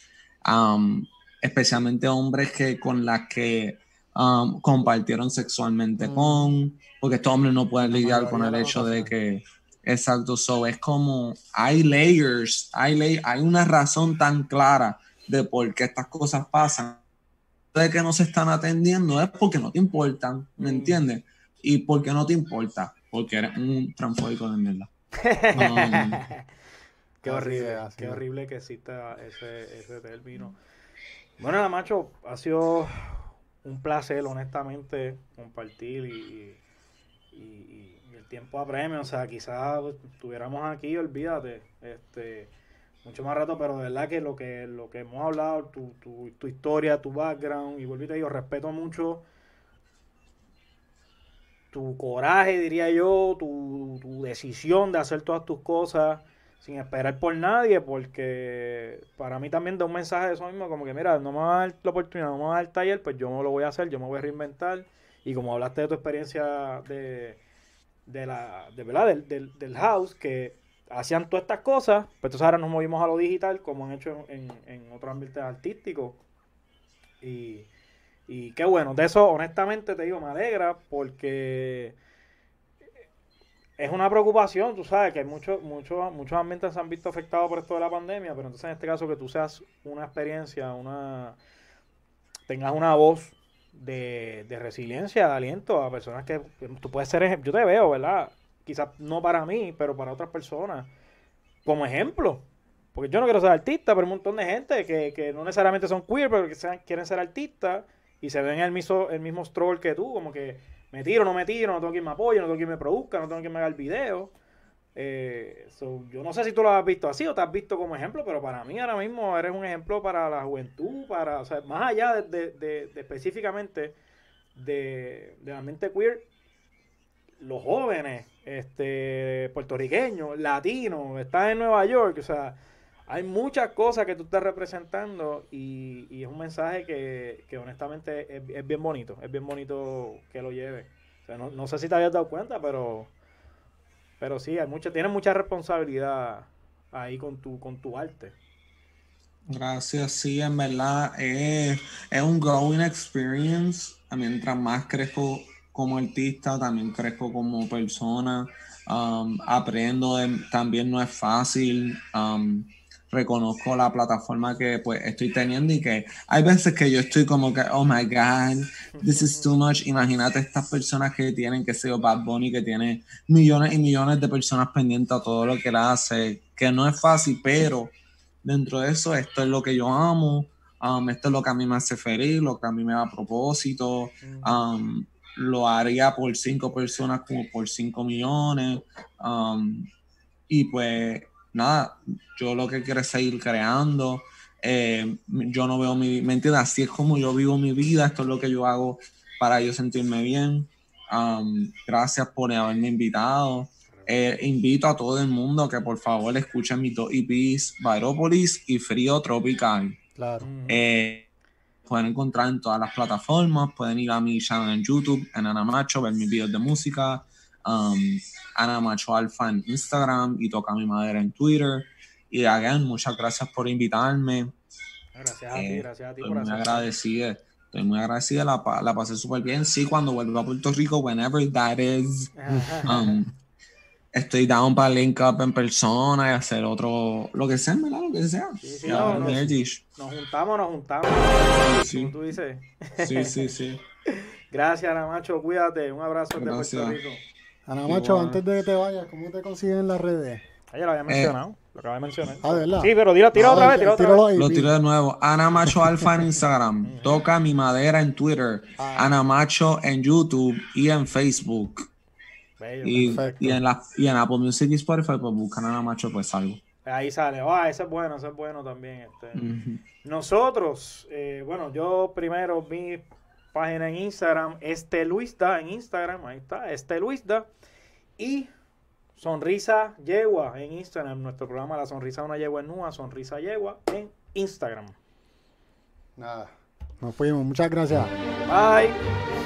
um, especialmente hombres que con las que um, compartieron sexualmente mm. con, porque estos hombres no pueden lidiar con el hecho de que, exacto, so es como, hay layers, hay, hay una razón tan clara de por qué estas cosas pasan, de que no se están atendiendo es porque no te importan, ¿me mm. entiendes? ¿Y por qué no te importa? Porque eres un transfóbico de mierda. Qué horrible, qué horrible que exista ese, ese término. Bueno, nada, macho, ha sido un placer, honestamente, compartir y, el tiempo apremia. O sea, quizás estuviéramos aquí, olvídate, este, mucho más rato, pero de verdad que lo que, lo que hemos hablado, tu, tu, tu historia, tu background, y y te digo, respeto mucho tu coraje, diría yo, tu, decisión de hacer todas tus cosas sin esperar por nadie, porque para mí también da un mensaje de eso mismo, como que mira, no me va a dar la oportunidad, no me va a dar el taller, pues yo me lo voy a hacer, yo me voy a reinventar. Y como hablaste de tu experiencia de, de la, de verdad, del, del, house, que hacían todas estas cosas, pues entonces ahora nos movimos a lo digital, como han hecho en, en otros ámbitos artísticos. Y, y qué bueno, de eso honestamente te digo, me alegra, porque es una preocupación, tú sabes que muchos muchos muchos ambientes se han visto afectados por esto de la pandemia, pero entonces en este caso que tú seas una experiencia, una tengas una voz de, resiliencia, de aliento a personas que, tú puedes ser, yo te veo, ¿verdad? Quizás no para mí, pero para otras personas, como ejemplo. Porque yo no quiero ser artista, pero hay un montón de gente que, que no necesariamente son queer, pero que quieren ser artistas y se ven el mismo, el mismo stroll que tú, como que me tiro, no me tiro, no tengo quien me apoye, no tengo quien me produzca, no tengo quien me haga el video. Eh, yo no sé si tú lo has visto así o te has visto como ejemplo, pero para mí ahora mismo eres un ejemplo para la juventud, para, o sea, más allá de, de, específicamente de, la mente queer, los jóvenes, este, puertorriqueños, latinos, estás en Nueva York, o sea, hay muchas cosas que tú estás representando y, es un mensaje que, honestamente es, bien bonito, es bien bonito que lo lleve. no, sé si te habías dado cuenta, pero, pero sí, hay mucha, tienes mucha responsabilidad ahí con tu, con tu arte. Gracias, sí, en verdad es, un growing experience. Mientras más crezco como artista, también crezco como persona. Um, aprendo, también no es fácil. Um, reconozco la plataforma que pues estoy teniendo y que hay veces que yo estoy como que, oh my God, this is too much. Imagínate estas personas que tienen, que ser Bad Bunny, que tiene millones y millones de personas pendientes a todo lo que él hace, que no es fácil, pero dentro de eso, esto es lo que yo amo, um, esto es lo que a mí me hace feliz, lo que a mí me da propósito. Um, lo haría por cinco personas como por cinco millones. Um, y pues nada, yo lo que quiero es seguir creando. Eh, yo no veo mi, ¿me entiendes? Así es como yo vivo mi vida, esto es lo que yo hago para yo sentirme bien. Um, gracias por haberme invitado. Eh, invito a todo el mundo que por favor escuchen mis dos EPs, Viropolis y Frío Tropical. Claro. Eh, pueden encontrar en todas las plataformas, pueden ir a mi canal en YouTube, en Ana Macho, ver mis videos de música, um, Ana Macho Alfa en Instagram y Toca mi madera en Twitter. Y again, muchas gracias por invitarme. Gracias a ti, Eh, gracias a ti Estoy por muy agradecida. Estoy muy agradecida, la, pa- la pasé súper bien. Sí, cuando vuelva a Puerto Rico, whenever that is, um, estoy down para link up en persona y hacer otro, lo que sea, ¿verdad? Lo que sea. Sí, sí, no. Nos juntamos, nos juntamos. Sí. Como tú dices. Sí, sí, sí. Gracias, Ana Macho. Cuídate. Un abrazo Gracias. Puerto Rico. Ana. Macho, antes de que te vayas, ¿cómo te consiguen en las redes? Ya lo había mencionado. Lo acabé de mencionar. Ah, ¿de verdad? Sí, pero tira, tira Ah, otra vez, tira otra vez. ahí, Lo tiro de nuevo. Ana Macho Alfa en Instagram. Toca mi madera en Twitter. Ah. Ana Macho en YouTube y en Facebook. Bello. Y, Perfecto. y en, la, y en Apple Music y Spotify, pues buscan Ana Macho, pues algo. Ahí sale. Ah, ese es bueno, ese es bueno también. Este. Nosotros, eh, bueno, yo primero mi página en Instagram, este Luisda en Instagram, ahí está, este Luisda. Y Sonrisa Yegua en Instagram, nuestro programa La Sonrisa de una Yegua en Nua, Sonrisa Yegua en Instagram. Nada. Nos fuimos. Muchas gracias. Bye.